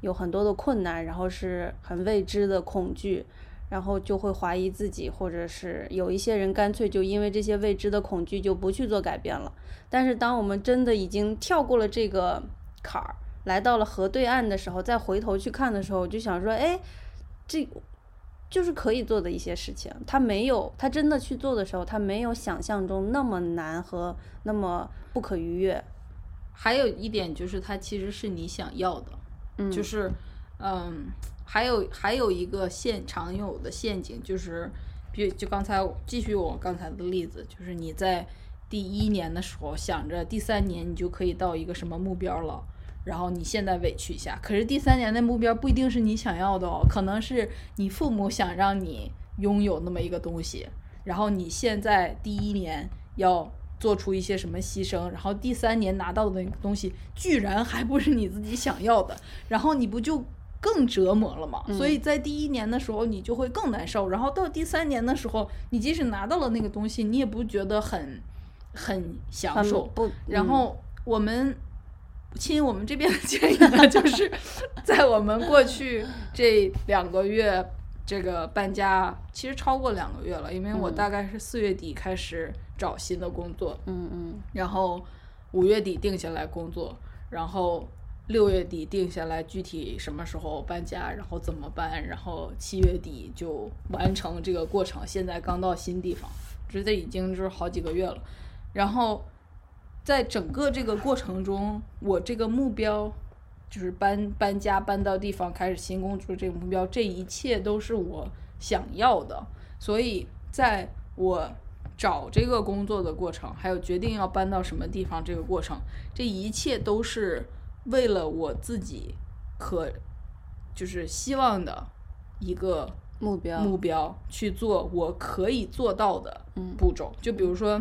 有很多的困难，然后是很未知的恐惧，然后就会怀疑自己，或者是有一些人干脆就因为这些未知的恐惧就不去做改变了。但是当我们真的已经跳过了这个坎儿，来到了河对岸的时候，再回头去看的时候，我就想说，哎，这就是可以做的一些事情。他没有，他真的去做的时候，他没有想象中那么难和那么不可逾越。还有一点就是，它其实是你想要的，嗯，就是，嗯，还有还有一个现常有的陷阱，就是，比就刚才继续我刚才的例子，就是你在第一年的时候想着第三年你就可以到一个什么目标了。然后你现在委屈一下，可是第三年的目标不一定是你想要的哦，可能是你父母想让你拥有那么一个东西，然后你现在第一年要做出一些什么牺牲，然后第三年拿到的那个东西居然还不是你自己想要的，然后你不就更折磨了嘛？所以在第一年的时候你就会更难受，然后到第三年的时候，你即使拿到了那个东西，你也不觉得很很享受，不，嗯。然后我们亲我们这边的建议呢，*laughs* 就是在我们过去这两个月这个搬家，其实超过两个月了，因为我嗯。大概是四月底开始找新的工作，嗯嗯。然后五月底定下来工作，然后六月底定下来具体什么时候搬家，然后怎么搬，然后七月底就完成这个过程。现在刚到新地方，这这已经就是好几个月了。然后在整个这个过程中，我这个目标就是搬搬家搬到地方开始新工作这个目标，这一切都是我想要的。所以在我找这个工作的过程，还有决定要搬到什么地方这个过程，这一切都是为了我自己可就是希望的一个目标目标去做我可以做到的嗯步骤。就比如说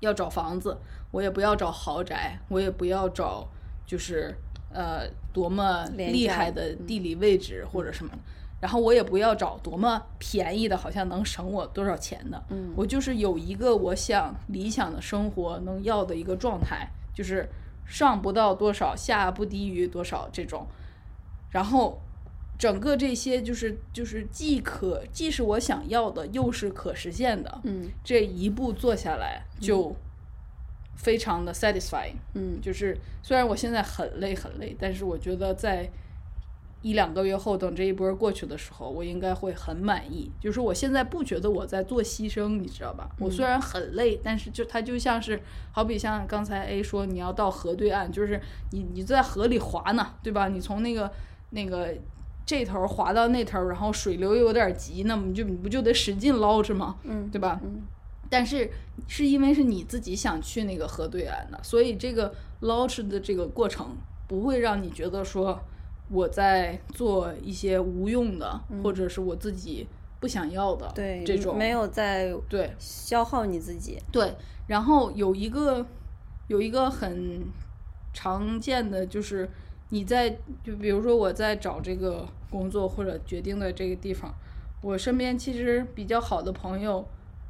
要找房子，我也不要找豪宅，我也不要找就是呃多么厉害的地理位置或者什么。然后我也不要找多么便宜的，好像能省我多少钱的。嗯我就是有一个我想理想的生活能要的一个状态，就是上不到多少，下不低于多少这种。然后整个这些就是就是既可既是我想要的，又是可实现的。嗯这一步做下来就非常的 satisfying。嗯就是虽然我现在很累很累，但是我觉得在一两个月后，等这一波过去的时候，我应该会很满意。就是我现在不觉得我在做牺牲，你知道吧？我虽然很累，但是就它就像是好比像刚才 A 说，你要到河对岸，就是你你在河里划呢，对吧？你从那个那个。这头划到那头，然后水流又有点急，那么你就你不就得使劲捞着吗？嗯对吧？嗯但是是因为是你自己想去那个河对岸的，所以这个捞吃的这个过程不会让你觉得说我在做一些无用的，或者是我自己不想要的对，这种没有在对消耗你自己。对，然后有一个有一个很常见的就是你在就比如说我在找这个工作或者决定的这个地方，我身边其实比较好的朋友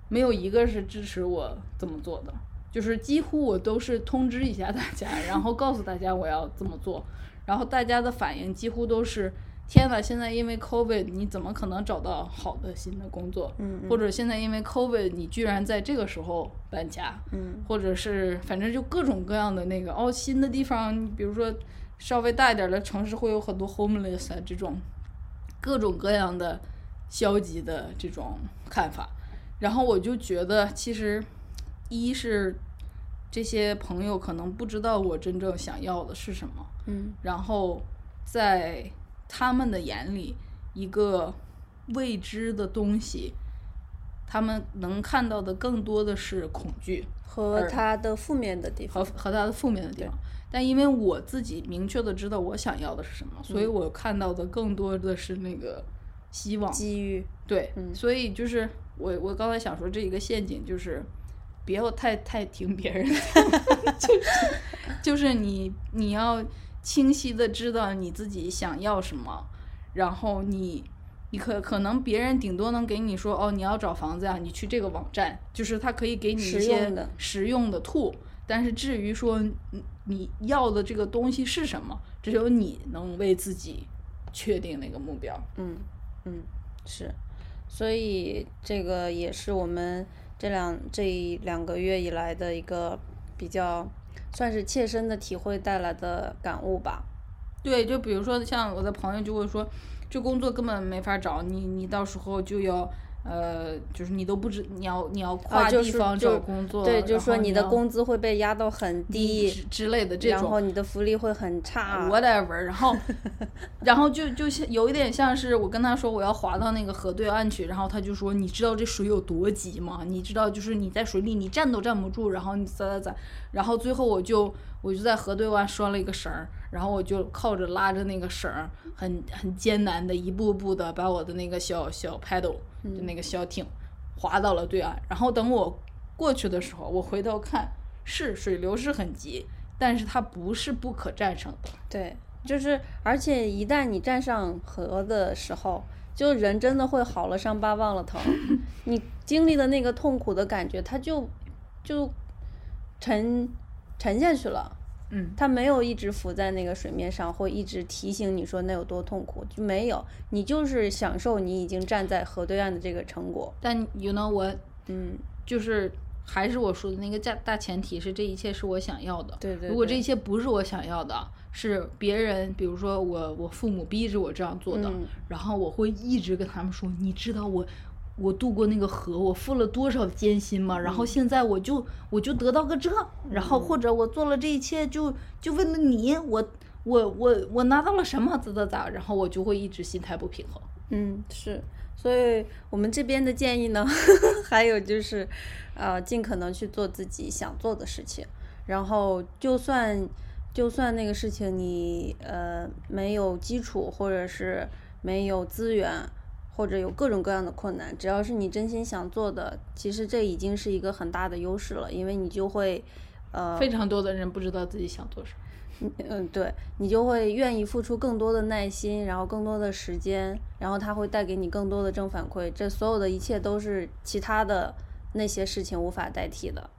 没有一个是支持我这么做的，就是几乎我都是通知一下大家，然后告诉大家我要这么做，然后大家的反应几乎都是天呐，现在因为 COVID，你怎么可能找到好的新的工作？嗯或者现在因为 COVID，你居然在这个时候搬家，嗯或者是反正就各种各样的那个哦，新的地方，比如说稍微大一点的城市会有很多 homeless 啊这种各种各样的消极的这种看法，然后我就觉得其实一是这些朋友可能不知道我真正想要的是什么，嗯然后在他们的眼里，一个未知的东西，他们能看到的更多的是恐惧和而它的负面的地方。和和它的负面的地方。但因为我自己明确的知道我想要的是什么，所以我看到的更多的是那个希望。机遇，对，嗯所以就是我我刚才想说这一个陷阱就是。不要太太听别人的，*laughs* 就是就是你你要清晰的知道你自己想要什么，然后你你可可能别人顶多能给你说哦你要找房子呀，你去这个网站，就是他可以给你一些的实用的 tool，但是至于说你你要的这个东西是什么，只有你能为自己确定那个目标。嗯嗯是，所以这个也是我们这两这两个月以来的一个比较算是切身的体会带来的感悟吧。对，就比如说像我的朋友就会说，这工作根本没法找，你你到时候就要呃，就是你都不知你要你要跨地方找工作，对，就然说你的工资会被压到很低，之之类的这种然后你的福利会很差。whatever，然后然后就就像有一点像是我跟他说我要滑到那个河对岸去，然后他就说你知道这水有多急吗？你知道就是你在水里你站都站不住，然后你咋咋咋，然后最后我就我就在河对岸拴了一个绳儿，然后我就靠着拉着那个绳儿，很很艰难的一步步的把我的那个小小 paddle 就那个小艇划到了对岸，然后等我过去的时候，我回头看是水流是很急，但是它不是不可战胜的。对，就是而且一旦你站上河的时候，就人真的会好了伤疤忘了疼，*laughs* 你经历的那个痛苦的感觉，它就就沉沉下去了。嗯，它没有一直浮在那个水面上，或一直提醒你说那有多痛苦，就没有，你就是享受你已经站在河对岸的这个成果。但 you know 我嗯，就是还是我说的那个大大前提是这一切是我想要的。对对如果这对一切不是我想要的，是别人，比如说我我父母逼着我这样做的，嗯然后我会一直跟他们说，你知道我。我渡过那个河，我付了多少艰辛嘛？然后嗯现在我就我就得到个这，然后或者我做了这一切就就为了你，我我我我拿到了什么？咋咋咋？然后我就会一直心态不平衡。嗯，是，所以我们这边的建议呢，*laughs* 还有就是，呃，尽可能去做自己想做的事情，然后就算就算那个事情你呃没有基础，或者是没有资源，或者有各种各样的困难，只要是你真心想做的，其实这已经是一个很大的优势了，因为你就会。呃，非常多的人不知道自己想做什么。嗯，对你就会愿意付出更多的耐心，然后更多的时间，然后它会带给你更多的正反馈。这所有的一切都是其他的那些事情无法代替的。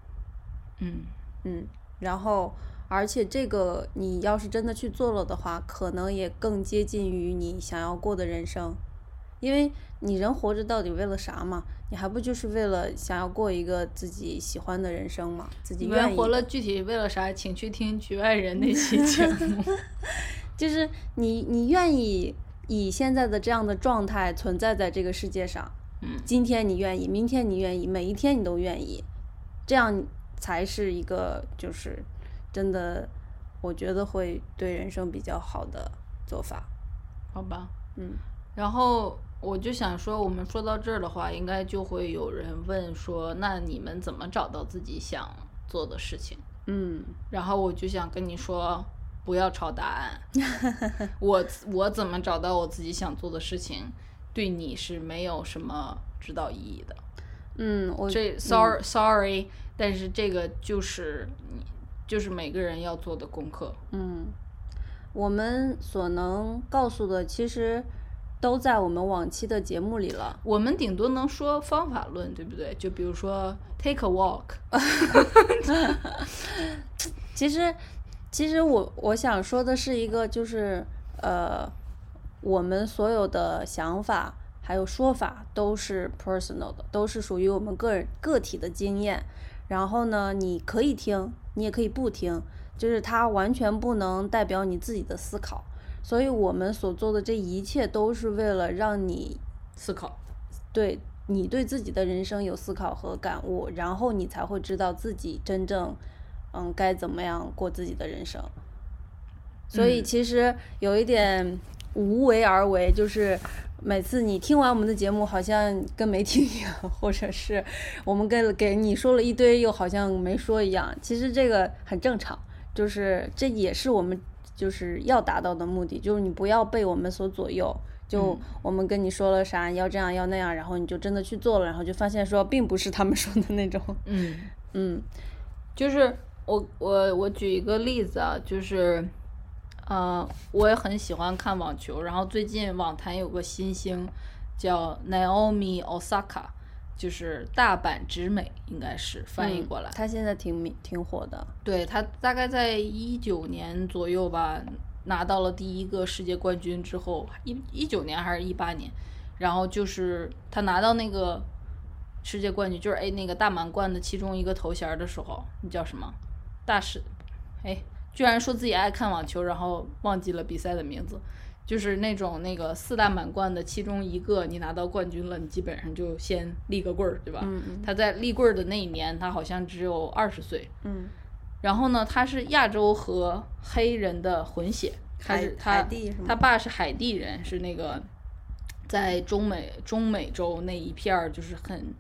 嗯，嗯，然后而且这个你要是真的去做了的话，可能也更接近于你想要过的人生，因为你人活着到底为了啥嘛？你还不就是为了想要过一个自己喜欢的人生嘛？自己你愿意活了具体为了啥？请去听《局外人》那期 *laughs* 节目。*laughs* 就是你你愿意以现在的这样的状态存在在这个世界上，嗯，今天你愿意，明天你愿意，每一天你都愿意，这样才是一个就是真的，我觉得会对人生比较好的做法。好吧，嗯然后我就想说，我们说到这儿的话，应该就会有人问说，那你们怎么找到自己想做的事情？嗯然后我就想跟你说，不要抄答案。*laughs* 我我怎么找到我自己想做的事情，对你是没有什么指导意义的。嗯，我这 sorry、sorry，但是这个就是你就是每个人要做的功课。嗯，我们所能告诉的其实都在我们往期的节目里了。我们顶多能说方法论，对不对？就比如说 take a walk，*laughs* 其实，其实我我想说的是一个，就是呃，我们所有的想法还有说法都是 personal 的，都是属于我们个人个体的经验。然后呢，你可以听，你也可以不听，就是它完全不能代表你自己的思考。所以我们所做的这一切都是为了让你思考。对你对自己的人生有思考和感悟，然后你才会知道自己真正嗯该怎么样过自己的人生。所以嗯其实有一点无为而为，就是每次你听完我们的节目，好像跟没听一样，或者是我们跟给你说了一堆，又好像没说一样。其实这个很正常，就是这也是我们就是要达到的目的，就是你不要被我们所左右。就嗯我们跟你说了啥，要这样要那样，然后你就真的去做了，然后就发现说并不是他们说的那种。嗯，*laughs* 嗯就是我我我举一个例子啊，就是，呃，我也很喜欢看网球，然后最近网坛有个新星叫 Naomi Osaka，就是大阪直美，应该是翻译过来。他现在挺挺火的。对他大概在一九年左右吧，拿到了第一个世界冠军之后，一一九年还是一八年，然后就是他拿到那个世界冠军，就是哎那个大满贯的其中一个头衔儿的时候，那叫什么？大师，哎，居然说自己爱看网球，然后忘记了比赛的名字。就是那种那个四大满贯的其中一个，你拿到冠军了，你基本上就先立个棍儿，对吧？嗯嗯他在立棍儿的那一年，他好像只有二十岁，嗯，然后呢，他是亚洲和黑人的混血，他是他是他爸是海地人，是那个在中美中美洲那一片儿就是很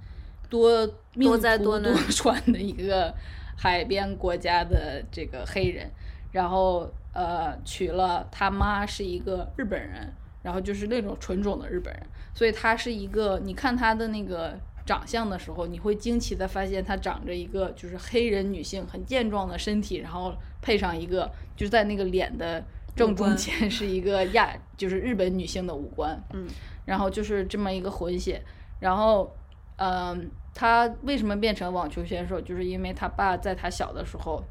多命多多难多 *laughs* 舛的一个海边国家的这个黑人，然后呃娶了他妈是一个日本人，然后就是那种纯种的日本人，所以他是一个你看他的那个长相的时候，你会惊奇的发现他长着一个就是黑人女性很健壮的身体，然后配上一个就在那个脸的正中 *laughs* 间是一个亚就是日本女性的五官，嗯，然后就是这么一个混血，然后嗯、他为什么变成网球选手，就是因为他爸在他小的时候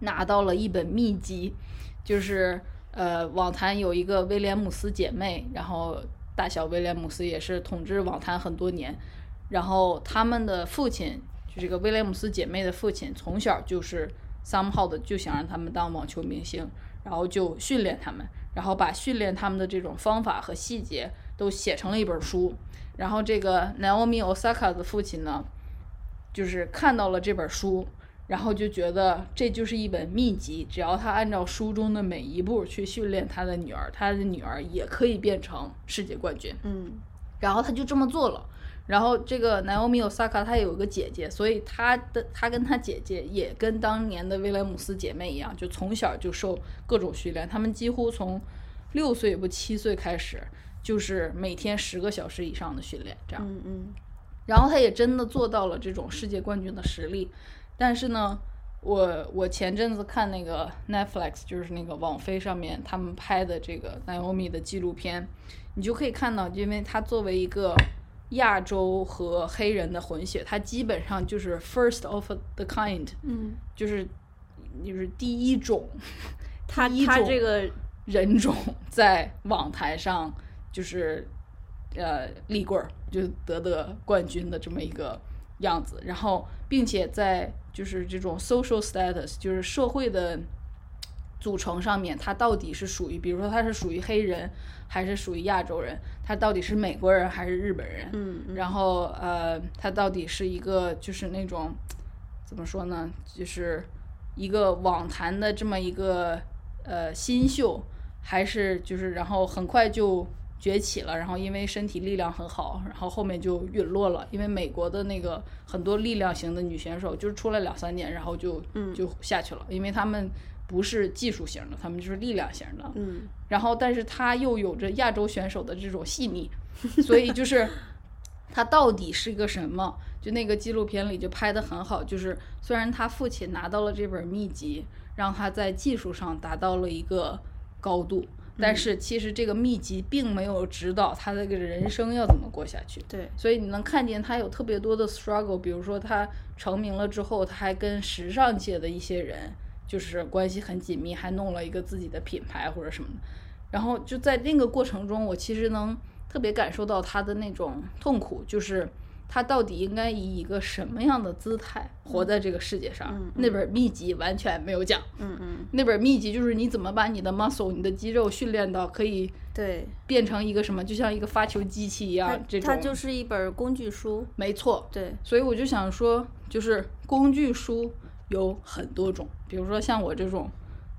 拿到了一本秘籍，就是呃，网坛有一个威廉姆斯姐妹，然后大小威廉姆斯也是统治网坛很多年，然后他们的父亲就这个威廉姆斯姐妹的父亲，从小就是 somehow 的就想让他们当网球明星，然后就训练他们，然后把训练他们的这种方法和细节都写成了一本书。然后这个 Naomi Osaka 的父亲呢，就是看到了这本书，然后就觉得这就是一本秘籍，只要他按照书中的每一步去训练他的女儿，他的女儿也可以变成世界冠军。嗯然后他就这么做了。然后这个 Naomi Osaka 她有个姐姐，所以她的她跟她姐姐也跟当年的威廉姆斯姐妹一样，就从小就受各种训练。她们几乎从六岁不七岁开始，就是每天十个小时以上的训练，这样。嗯嗯然后他也真的做到了这种世界冠军的实力。但是呢，我我前阵子看那个 Netflix，就是那个网飞上面他们拍的这个 Naomi 的纪录片，你就可以看到，因为他作为一个亚洲和黑人的混血，他基本上就是 first of the kind，嗯，就是就是第一种他他 *laughs* 第一种这个 *laughs* 人种在网台上就是呃立棍儿，就得得冠军的这么一个样子，然后并且在就是这种 social status，就是社会的组成上面，他到底是属于，比如说他是属于黑人还是属于亚洲人，他到底是美国人还是日本人，嗯嗯。然后呃，他到底是一个就是那种怎么说呢，就是一个网坛的这么一个呃新秀，还是就是然后很快就崛起了，然后因为身体力量很好，然后后面就陨落了，因为美国的那个很多力量型的女选手就是出来两三年，然后就嗯就下去了，因为他们不是技术型的，他们就是力量型的，嗯。然后但是她又有着亚洲选手的这种细腻，所以就是 *laughs* 她到底是个什么？就那个纪录片里就拍的很好，就是虽然她父亲拿到了这本秘籍，让她在技术上达到了一个高度，但是其实这个秘籍并没有指导他这个人生要怎么过下去。对，所以你能看见他有特别多的 struggle，比如说他成名了之后，他还跟时尚界的一些人就是关系很紧密，还弄了一个自己的品牌或者什么的。然后就在那个过程中，我其实能特别感受到他的那种痛苦，就是他到底应该以一个什么样的姿态活在这个世界上。嗯那本秘籍完全没有讲，嗯嗯，那本秘籍就是你怎么把你的 muscle、你的肌肉训练到可以对，变成一个什么，就像一个发球机器一样，这种它就是一本工具书。没错。对，所以我就想说，就是工具书有很多种，比如说像我这种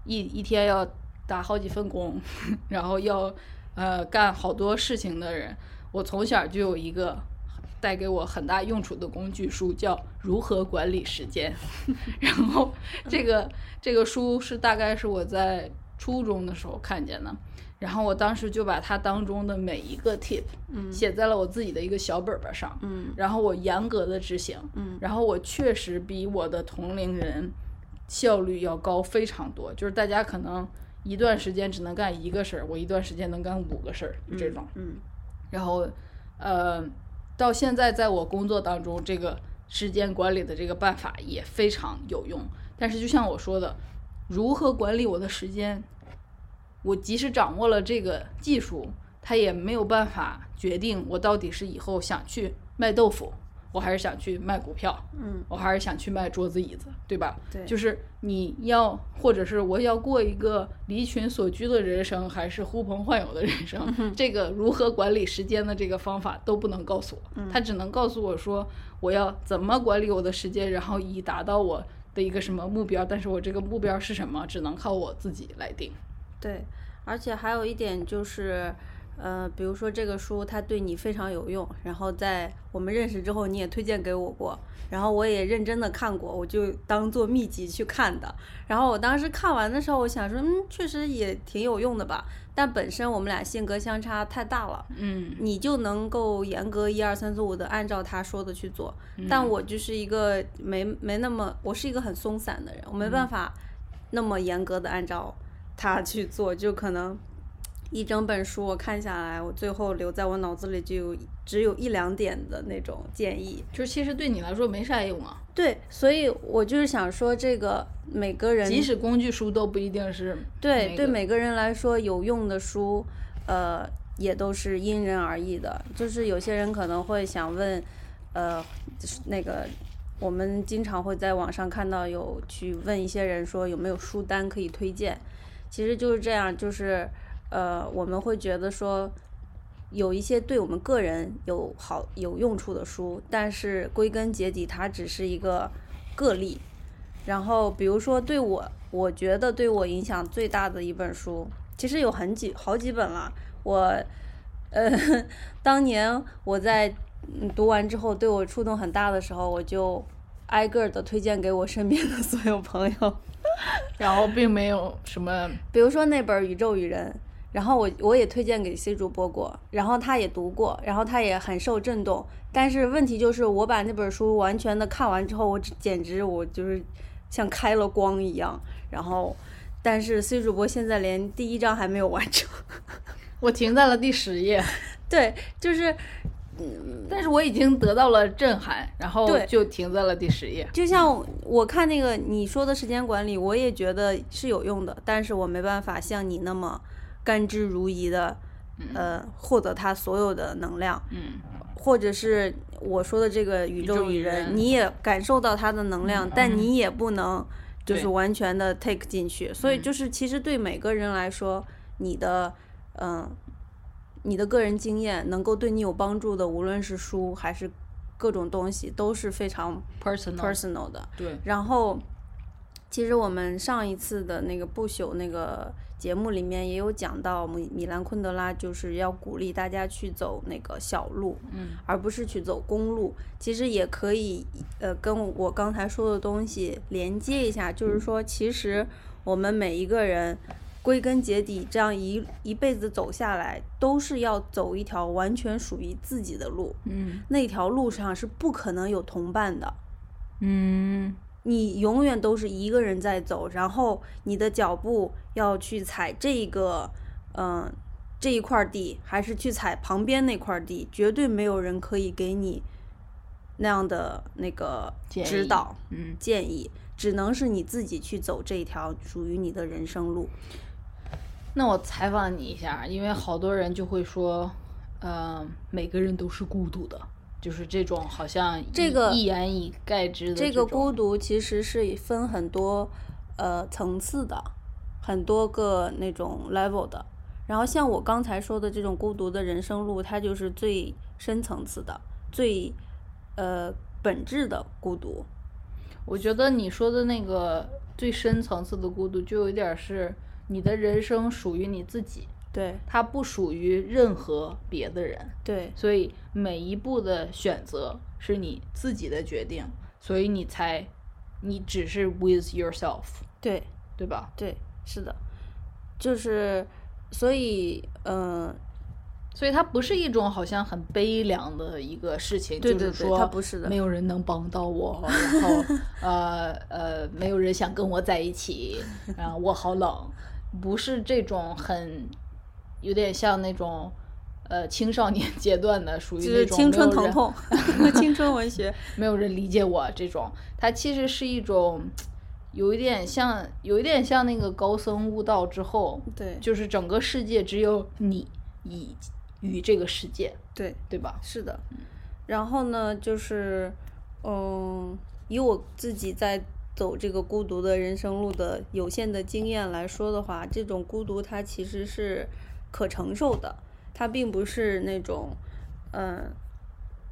一一天要打好几份工，*laughs* 然后要呃干好多事情的人，我从小就有一个带给我很大用处的工具书，叫《如何管理时间》。*laughs* 然后这个 *laughs* 这个书是大概是我在初中的时候看见的。然后我当时就把它当中的每一个 tip，嗯写在了我自己的一个小本本上，嗯然后我严格的执行，嗯然后我确实比我的同龄人效率要高非常多，就是大家可能一段时间只能干一个事儿，我一段时间能干五个事儿，就这种。嗯然后，呃，到现在在我工作当中，这个时间管理的这个办法也非常有用。但是就像我说的，如何管理我的时间，我即使掌握了这个技术，它也没有办法决定我到底是以后想去卖豆腐，我还是想去卖股票，嗯我还是想去卖桌子椅子，对吧？对就是你要，或者是我要过一个离群所居的人生，还是呼朋唤友的人生，这个如何管理时间的这个方法都不能告诉我，他只能告诉我说我要怎么管理我的时间，然后以达到我的一个什么目标，但是我这个目标是什么，只能靠我自己来定。对，而且还有一点就是，呃，比如说这个书它对你非常有用，然后在我们认识之后你也推荐给我过，然后我也认真的看过，我就当做秘籍去看的。然后我当时看完的时候，我想说，嗯，确实也挺有用的吧。但本身我们俩性格相差太大了，嗯你就能够严格一二三四五的按照他说的去做，但我就是一个没没那么，我是一个很松散的人，我没办法那么严格的按照他去做，就可能一整本书我看下来，我最后留在我脑子里就有只有一两点的那种建议。就是其实对你来说没啥用啊，对，所以我就是想说，这个每个人即使工具书都不一定是对对每个人来说有用的书，呃，也都是因人而异的。就是有些人可能会想问，呃，就是那个我们经常会在网上看到有去问一些人说有没有书单可以推荐，其实就是这样，就是呃，我们会觉得说。有一些对我们个人有好有用处的书，但是归根结底，它只是一个个例。然后，比如说对我，我觉得对我影响最大的一本书，其实有很几好几本了。我，呃，*laughs* 当年我在嗯读完之后，对我触动很大的时候，我就挨个的推荐给我身边的所有朋友。*laughs* 然后并没有什么比如说那本《宇宙与人》，然后我我也推荐给 C 主播过，然后他也读过，然后他也很受震动。但是问题就是，我把那本书完全的看完之后，我简直我就是像开了光一样。然后，但是 C 主播现在连第一章还没有完成。*laughs* 我停在了第十页，对，就是但是我已经得到了震撼，然后对就停在了第十页。就像我看那个你说的时间管理，我也觉得是有用的，但是我没办法像你那么甘之如饴的，呃，获得他所有的能量。嗯，或者是我说的这个宇宇宙宙与与人人，你也感受到他的能量，但你也不能就是完全的 take 进去。所以嗯就是其实对每个人来说，你的嗯、你的个人经验能够对你有帮助的，无论是书还是各种东西，都是非常 personal personal 的。对，然后，其实我们上一次的那个不朽那个节目里面也有讲到，米米兰昆德拉就是要鼓励大家去走那个小路，嗯，而不是去走公路。其实也可以，呃，跟我刚才说的东西连接一下，就是说，其实我们每一个人。归根结底，这样一一辈子走下来，都是要走一条完全属于自己的路。嗯那条路上是不可能有同伴的。嗯你永远都是一个人在走，然后你的脚步要去踩这个，嗯、这一块地，还是去踩旁边那块地，绝对没有人可以给你那样的那个指导嗯，建议，只能是你自己去走这一条属于你的人生路。那我采访你一下，因为好多人就会说，呃，每个人都是孤独的，就是这种好像一这个一言以概之的这种个孤独其实是分很多呃层次的，很多个那种 level 的。然后像我刚才说的这种孤独的人生路，它就是最深层次的、最呃本质的孤独。我觉得你说的那个最深层次的孤独，就有点是你的人生属于你自己，对它不属于任何别的人，对所以每一步的选择是你自己的决定，所以你才，你只是 with yourself，对对吧？对，是的，就是所以嗯、呃所以它不是一种好像很悲凉的一个事情，对对对就是说它不是的没有人能帮到我，*laughs* 然后呃呃，没有人想跟我在一起，然后我好冷，不是这种很有点像那种呃青少年阶段的，属于就那种是青春疼痛，*laughs* 青春文学。没有人理解我这种，它其实是一种有一点像，有一点像那个高僧悟道之后，对就是整个世界只有你以与这个世界，对，对吧？是的，然后呢，就是，嗯，以我自己在走这个孤独的人生路的有限的经验来说的话，这种孤独它其实是可承受的，它并不是那种，嗯，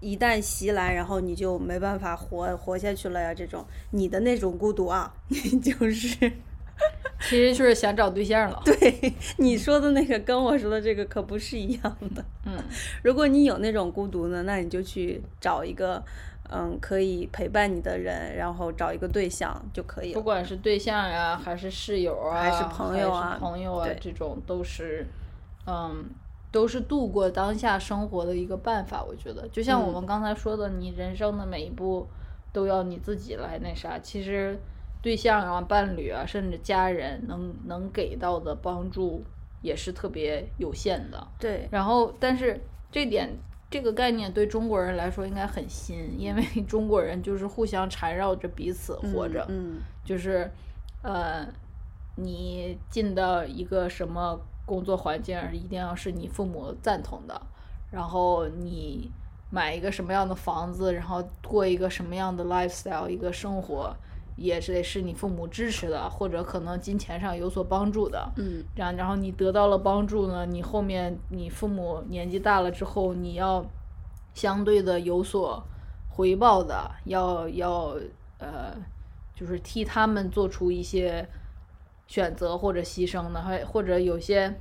一旦袭来，然后你就没办法活活下去了呀。这种你的那种孤独啊，*laughs* 你就是。其实就是想找对象了。对你说的那个跟我说的这个可不是一样的。嗯，如果你有那种孤独呢，那你就去找一个嗯可以陪伴你的人，然后找一个对象就可以了不。管是对象呀，还是室友啊，还是朋友啊朋友啊，这种都是，嗯，都是度过当下生活的一个办法。我觉得，就像我嗯们刚才说的，你人生的每一步都要你自己来那啥。其实，对象啊、伴侣啊，甚至家人能能给到的帮助也是特别有限的。对然后，但是这点这个概念对中国人来说应该很新，因为 *laughs* 中国人就是互相缠绕着彼此活着。嗯就是，呃，你进到一个什么工作环境，一定要是你父母赞同的，然后你买一个什么样的房子，然后过一个什么样的 lifestyle，一个生活，也是得是你父母支持的，或者可能金钱上有所帮助的。嗯这样，然后你得到了帮助呢，你后面你父母年纪大了之后，你要相对的有所回报的，要要呃，就是替他们做出一些选择或者牺牲的，还或者有些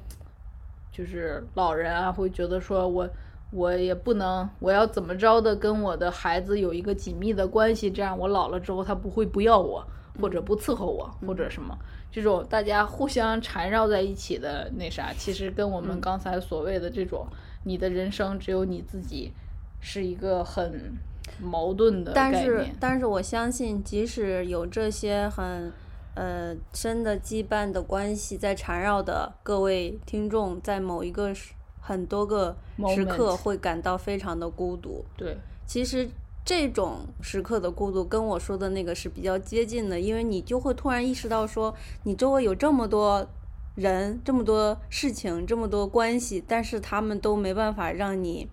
就是老人啊会觉得说我。我也不能，我要怎么着的跟我的孩子有一个紧密的关系，这样我老了之后他不会不要我，或者不伺候我，或者什么这种大家互相缠绕在一起的那啥，其实跟我们刚才所谓的这种你的人生只有你自己，是一个很矛盾的概但是。但是我相信，即使有这些很呃深的羁绊的关系在缠绕的各位听众，在某一个时很多个时刻会感到非常的孤独。对，其实这种时刻的孤独跟我说的那个是比较接近的，因为你就会突然意识到说，你周围有这么多人、这么多事情、这么多关系，但是他们都没办法让你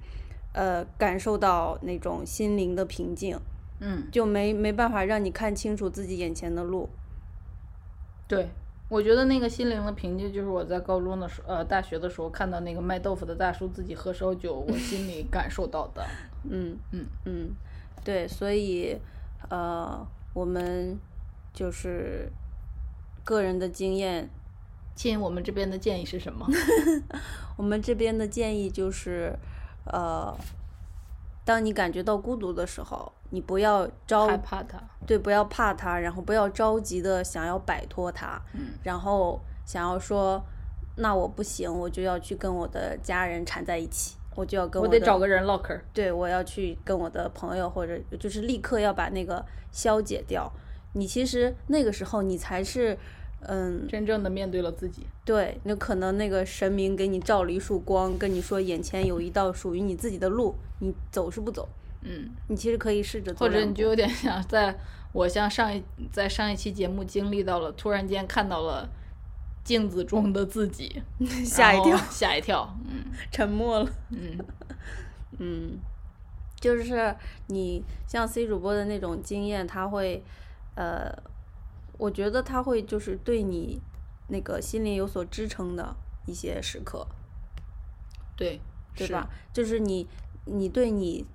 呃感受到那种心灵的平静，嗯，就没没办法让你看清楚自己眼前的路。对，我觉得那个心灵的平静，就是我在高中的时候，呃，大学的时候看到那个卖豆腐的大叔自己喝烧酒，我心里 *laughs* 感受到的。嗯嗯嗯，对，所以呃，我们就是个人的经验亲，我们这边的建议是什么？*laughs* 我们这边的建议就是，呃，当你感觉到孤独的时候，你不要着害怕它。对，不要怕它，然后不要着急的想要摆脱它，嗯然后想要说，那我不行，我就要去跟我的家人缠在一起，我就要跟的我得找个人唠嗑儿。对，我要去跟我的朋友，或者就是立刻要把那个消解掉。你其实那个时候，你才是，嗯，真正的面对了自己。对，那可能那个神明给你照了一束光，跟你说眼前有一道属于你自己的路，你走是不走？嗯，你其实可以试着做或者你就有点像在我像上一在上一期节目经历到了，突然间看到了镜子中的自己，*laughs* 吓一跳吓一跳，嗯 *laughs* 沉默了。嗯 *laughs* 嗯，就是你像 C 主播的那种经验，他会，呃，我觉得他会就是对你那个心灵有所支撑的一些时刻，对是对吧？就是你你对你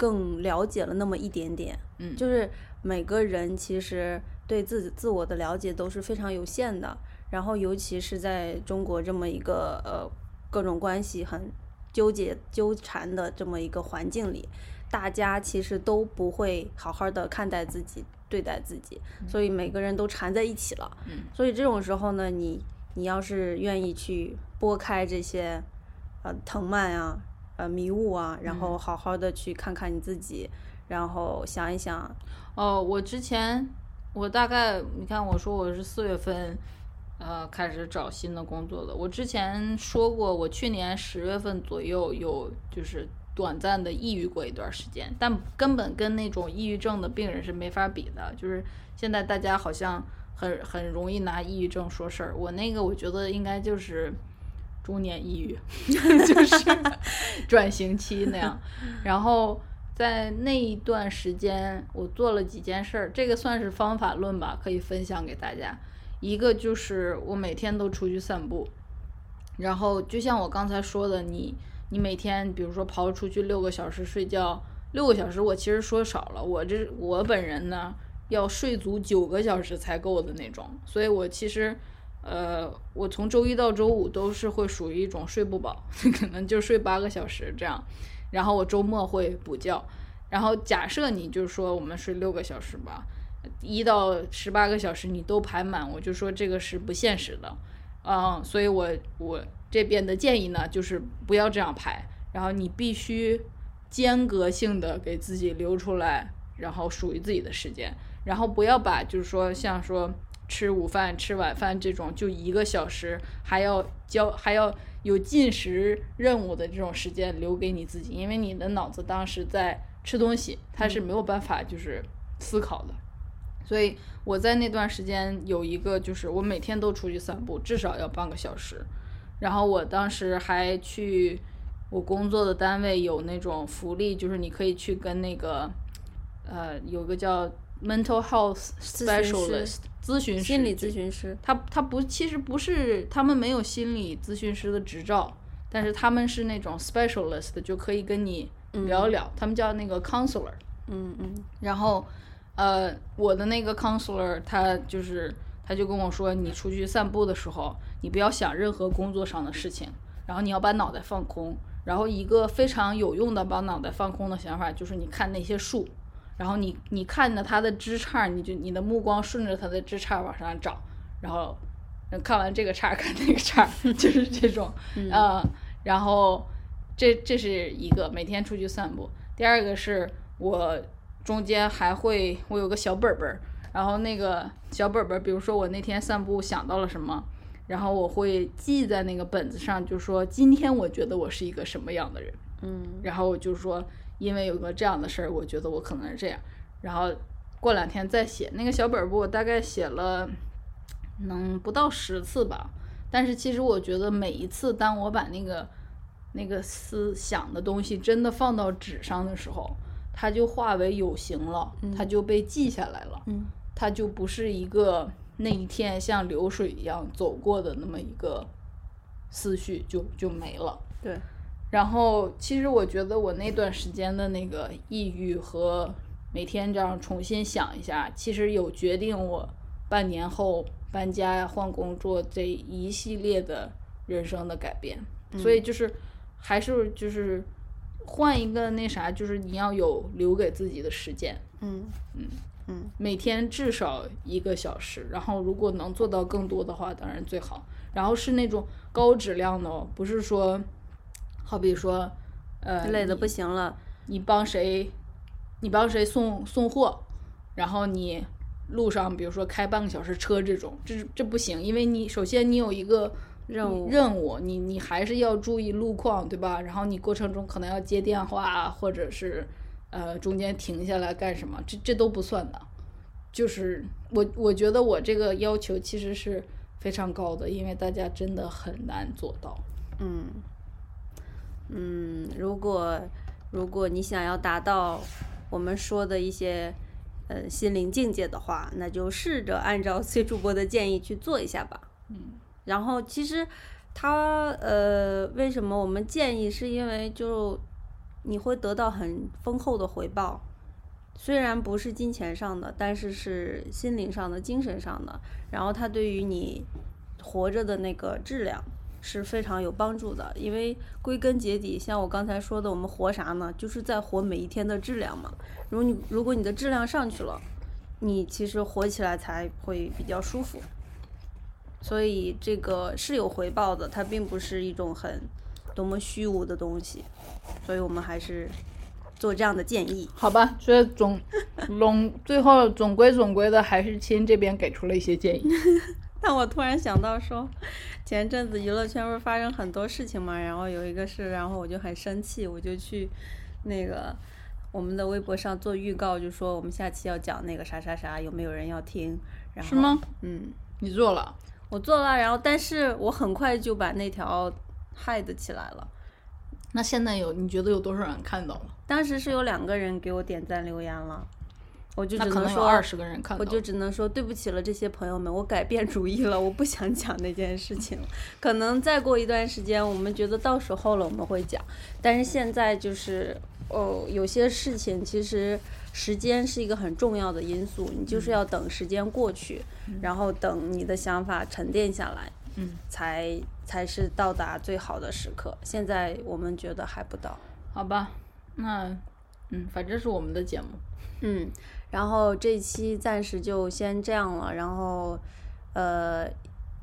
更了解了那么一点点，嗯。就是每个人其实对自己自我的了解都是非常有限的，然后尤其是在中国这么一个呃各种关系很纠结纠缠的这么一个环境里，大家其实都不会好好的看待自己、对待自己，所以每个人都缠在一起了。嗯。所以这种时候呢，你你要是愿意去拨开这些呃藤蔓啊、呃迷雾啊，然后好好的去看看你自己，然后想一想，哦，我之前我大概你看我说我是四月份，呃，开始找新的工作的。我之前说过，我去年十月份左右有就是短暂的抑郁过一段时间，但根本跟那种抑郁症的病人是没法比的。就是现在大家好像很很容易拿抑郁症说事儿，我那个我觉得应该就是中年抑郁，*laughs* 就是转型期那样。然后在那一段时间，我做了几件事儿，这个算是方法论吧，可以分享给大家。一个就是我每天都出去散步，然后就像我刚才说的，你你每天比如说跑出去六个小时睡觉，六个小时我其实说少了，我这我本人呢要睡足九个小时才够的那种，所以我其实。呃，我从周一到周五都是会属于一种睡不饱，*laughs* 可能就睡八个小时这样，然后我周末会补觉，然后假设你就是说我们睡六个小时吧，一到十八个小时你都排满，我就说这个是不现实的，嗯，所以我我这边的建议呢就是不要这样排，然后你必须间隔性的给自己留出来，然后属于自己的时间，然后不要把就是说像说。吃午饭、吃晚饭这种就一个小时，还要交还要有进食任务的这种时间留给你自己，因为你的脑子当时在吃东西，它是没有办法就是思考的。所以我在那段时间有一个，就是我每天都出去散步，至少要半个小时。然后我当时还去我工作的单位有那种福利，就是你可以去跟那个呃有个叫 mental health specialist 咨询师。心理咨询师，他他不，其实不是，他们没有心理咨询师的执照，但是他们是那种 specialist，就可以跟你聊一聊，他们叫那个 counselor。嗯嗯。然后，呃，我的那个 counselor 他就是，他就跟我说，你出去散步的时候，你不要想任何工作上的事情，然后你要把脑袋放空。然后一个非常有用的把脑袋放空的想法，就是你看那些树，然后你你看着它的枝杈，你就你的目光顺着它的枝杈往上找，然后嗯看完这个杈看那个杈，*laughs* 就是这种，呃，然后这这是一个每天出去散步。第二个是我中间还会我有个小本本儿，然后那个小本本儿，比如说我那天散步想到了什么，然后我会记在那个本子上，就说今天我觉得我是一个什么样的人。嗯然后我就说，因为有个这样的事儿，我觉得我可能是这样。然后过两天再写那个小本儿，我大概写了，能不到十次吧。但是其实我觉得每一次，当我把那个那个思想的东西真的放到纸上的时候，它就化为有形了，它就被记下来了。嗯它就不是一个那一天像流水一样走过的那么一个思绪就就没了。对，然后，其实我觉得我那段时间的那个抑郁和每天这样重新想一下，其实有决定我半年后搬家呀、换工作这一系列的人生的改变。所以就是还是就是换一个那啥，就是你要有留给自己的时间，嗯嗯嗯每天至少一个小时，然后如果能做到更多的话，当然最好。然后是那种高质量的哦，不是说，好比说，呃，累的不行了，你帮谁，你帮谁送送货，然后你路上比如说开半个小时车这种，这这不行，因为你首先你有一个任务任务，你你还是要注意路况，对吧？然后你过程中可能要接电话，或者是呃中间停下来干什么，这这都不算的。就是我我觉得我这个要求其实是非常高的，因为大家真的很难做到。嗯，嗯，如果如果你想要达到我们说的一些呃心灵境界的话，那就试着按照 C 主播的建议去做一下吧。嗯，然后其实他呃，为什么我们建议？是因为就你会得到很丰厚的回报，虽然不是金钱上的，但是是心灵上的、精神上的。然后它对于你活着的那个质量是非常有帮助的，因为归根结底，像我刚才说的，我们活啥呢？就是在活每一天的质量嘛。如果你如果你的质量上去了，你其实活起来才会比较舒服。所以这个是有回报的，它并不是一种很多么虚无的东西，所以我们还是做这样的建议。好吧，所以总总 *laughs* 最后总归总归的，还是亲这边给出了一些建议。*laughs* *laughs* 但我突然想到说，前阵子娱乐圈不是发生很多事情嘛，然后有一个事，然后我就很生气，我就去那个我们的微博上做预告，就说我们下期要讲那个啥啥啥，有没有人要听？然后是吗？嗯，你做了？我做了，然后但是我很快就把那条 hide 起来了。那现在有你觉得有多少人看到了？当时是有两个人给我点赞留言了，我就只能说二十个人看到。我就只能说对不起了，这些朋友们，我改变主意了，我不想讲那件事情了。可能再过一段时间，我们觉得到时候了，我们会讲。但是现在就是，哦，有些事情其实时间是一个很重要的因素，你就是要等时间过去，然后等你的想法沉淀下来，嗯，才才是到达最好的时刻。现在我们觉得还不到。好吧，那嗯，反正是我们的节目。嗯，然后这期暂时就先这样了。然后，呃，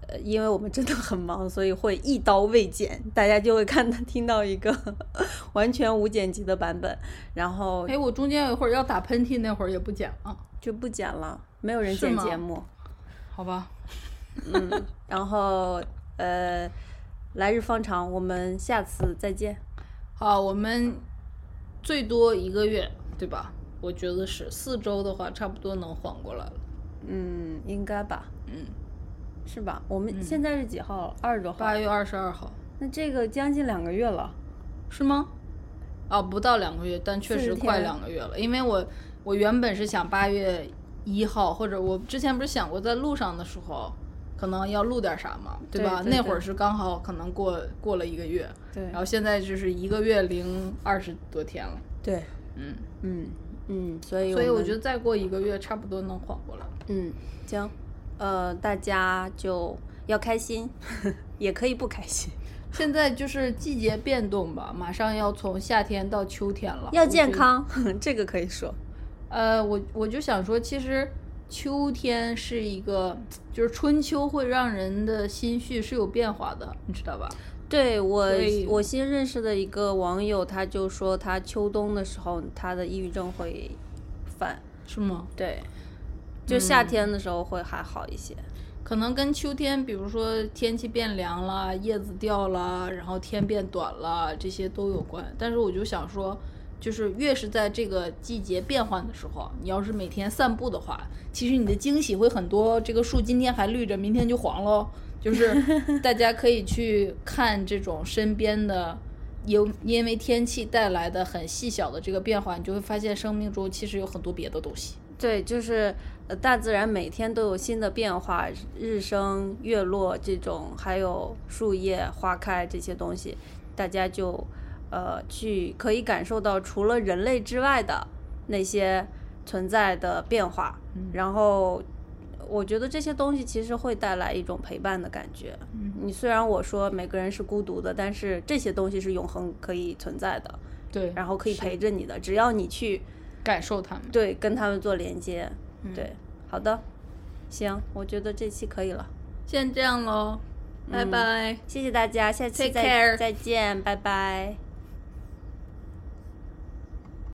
呃因为我们真的很忙，所以会一刀未剪，大家就会看到听到一个 *laughs* 完全无剪辑的版本，然后哎，我中间有一会儿要打喷嚏，那会儿也不剪了。就不剪了，没有人剪节目。好吧，嗯，然后呃，来日方长，我们下次再见。好，我们最多一个月，对吧？我觉得是四周的话，差不多能缓过来了。嗯，应该吧，嗯，是吧？我们现在是几号？二十多号。八月二十二号那这个将近两个月了。是吗？哦，不到两个月，但确实快两个月了。因为我我原本是想八月一号，或者我之前不是想过在路上的时候，可能要录点啥嘛，对吧？对对对那会儿是刚好可能过过了一个月，对然后现在就是一个月零二十多天了。对，嗯，嗯嗯，所以所以我觉得再过一个月，差不多能缓过来。嗯，行，呃，大家就要开心，*laughs* 也可以不开心，*laughs* 现在就是季节变动吧，马上要从夏天到秋天了，要。健康，*laughs* 这个可以说。呃，我我就想说，其实秋天是一个，就是春秋会让人的心绪是有变化的，你知道吧？对我，我新认识的一个网友，他就说他秋冬的时候，他的抑郁症会犯，是吗？对，就夏嗯天的时候会还好一些。可能跟秋天，比如说天气变凉了，叶子掉了，然后天变短了，这些都有关。但是我就想说，就是越是在这个季节变换的时候，你要是每天散步的话，其实你的惊喜会很多。这个树今天还绿着，明天就黄喽。就是大家可以去看这种身边的。有因为天气带来的很细小的这个变化，你就会发现生命中其实有很多别的东西。对，就是呃，大自然每天都有新的变化，日升月落这种，还有树叶、花开这些东西，大家就呃去可以感受到除了人类之外的那些存在的变化。然后我觉得这些东西其实会带来一种陪伴的感觉。嗯你虽然我说每个人是孤独的，但是这些东西是永恒可以存在的，对，然后可以陪着你的，只要你去。感受他们。对，跟他们做连接。对，好的，行，我觉得这期可以了，先这样喽，拜拜。谢谢大家，下期再再见，拜拜。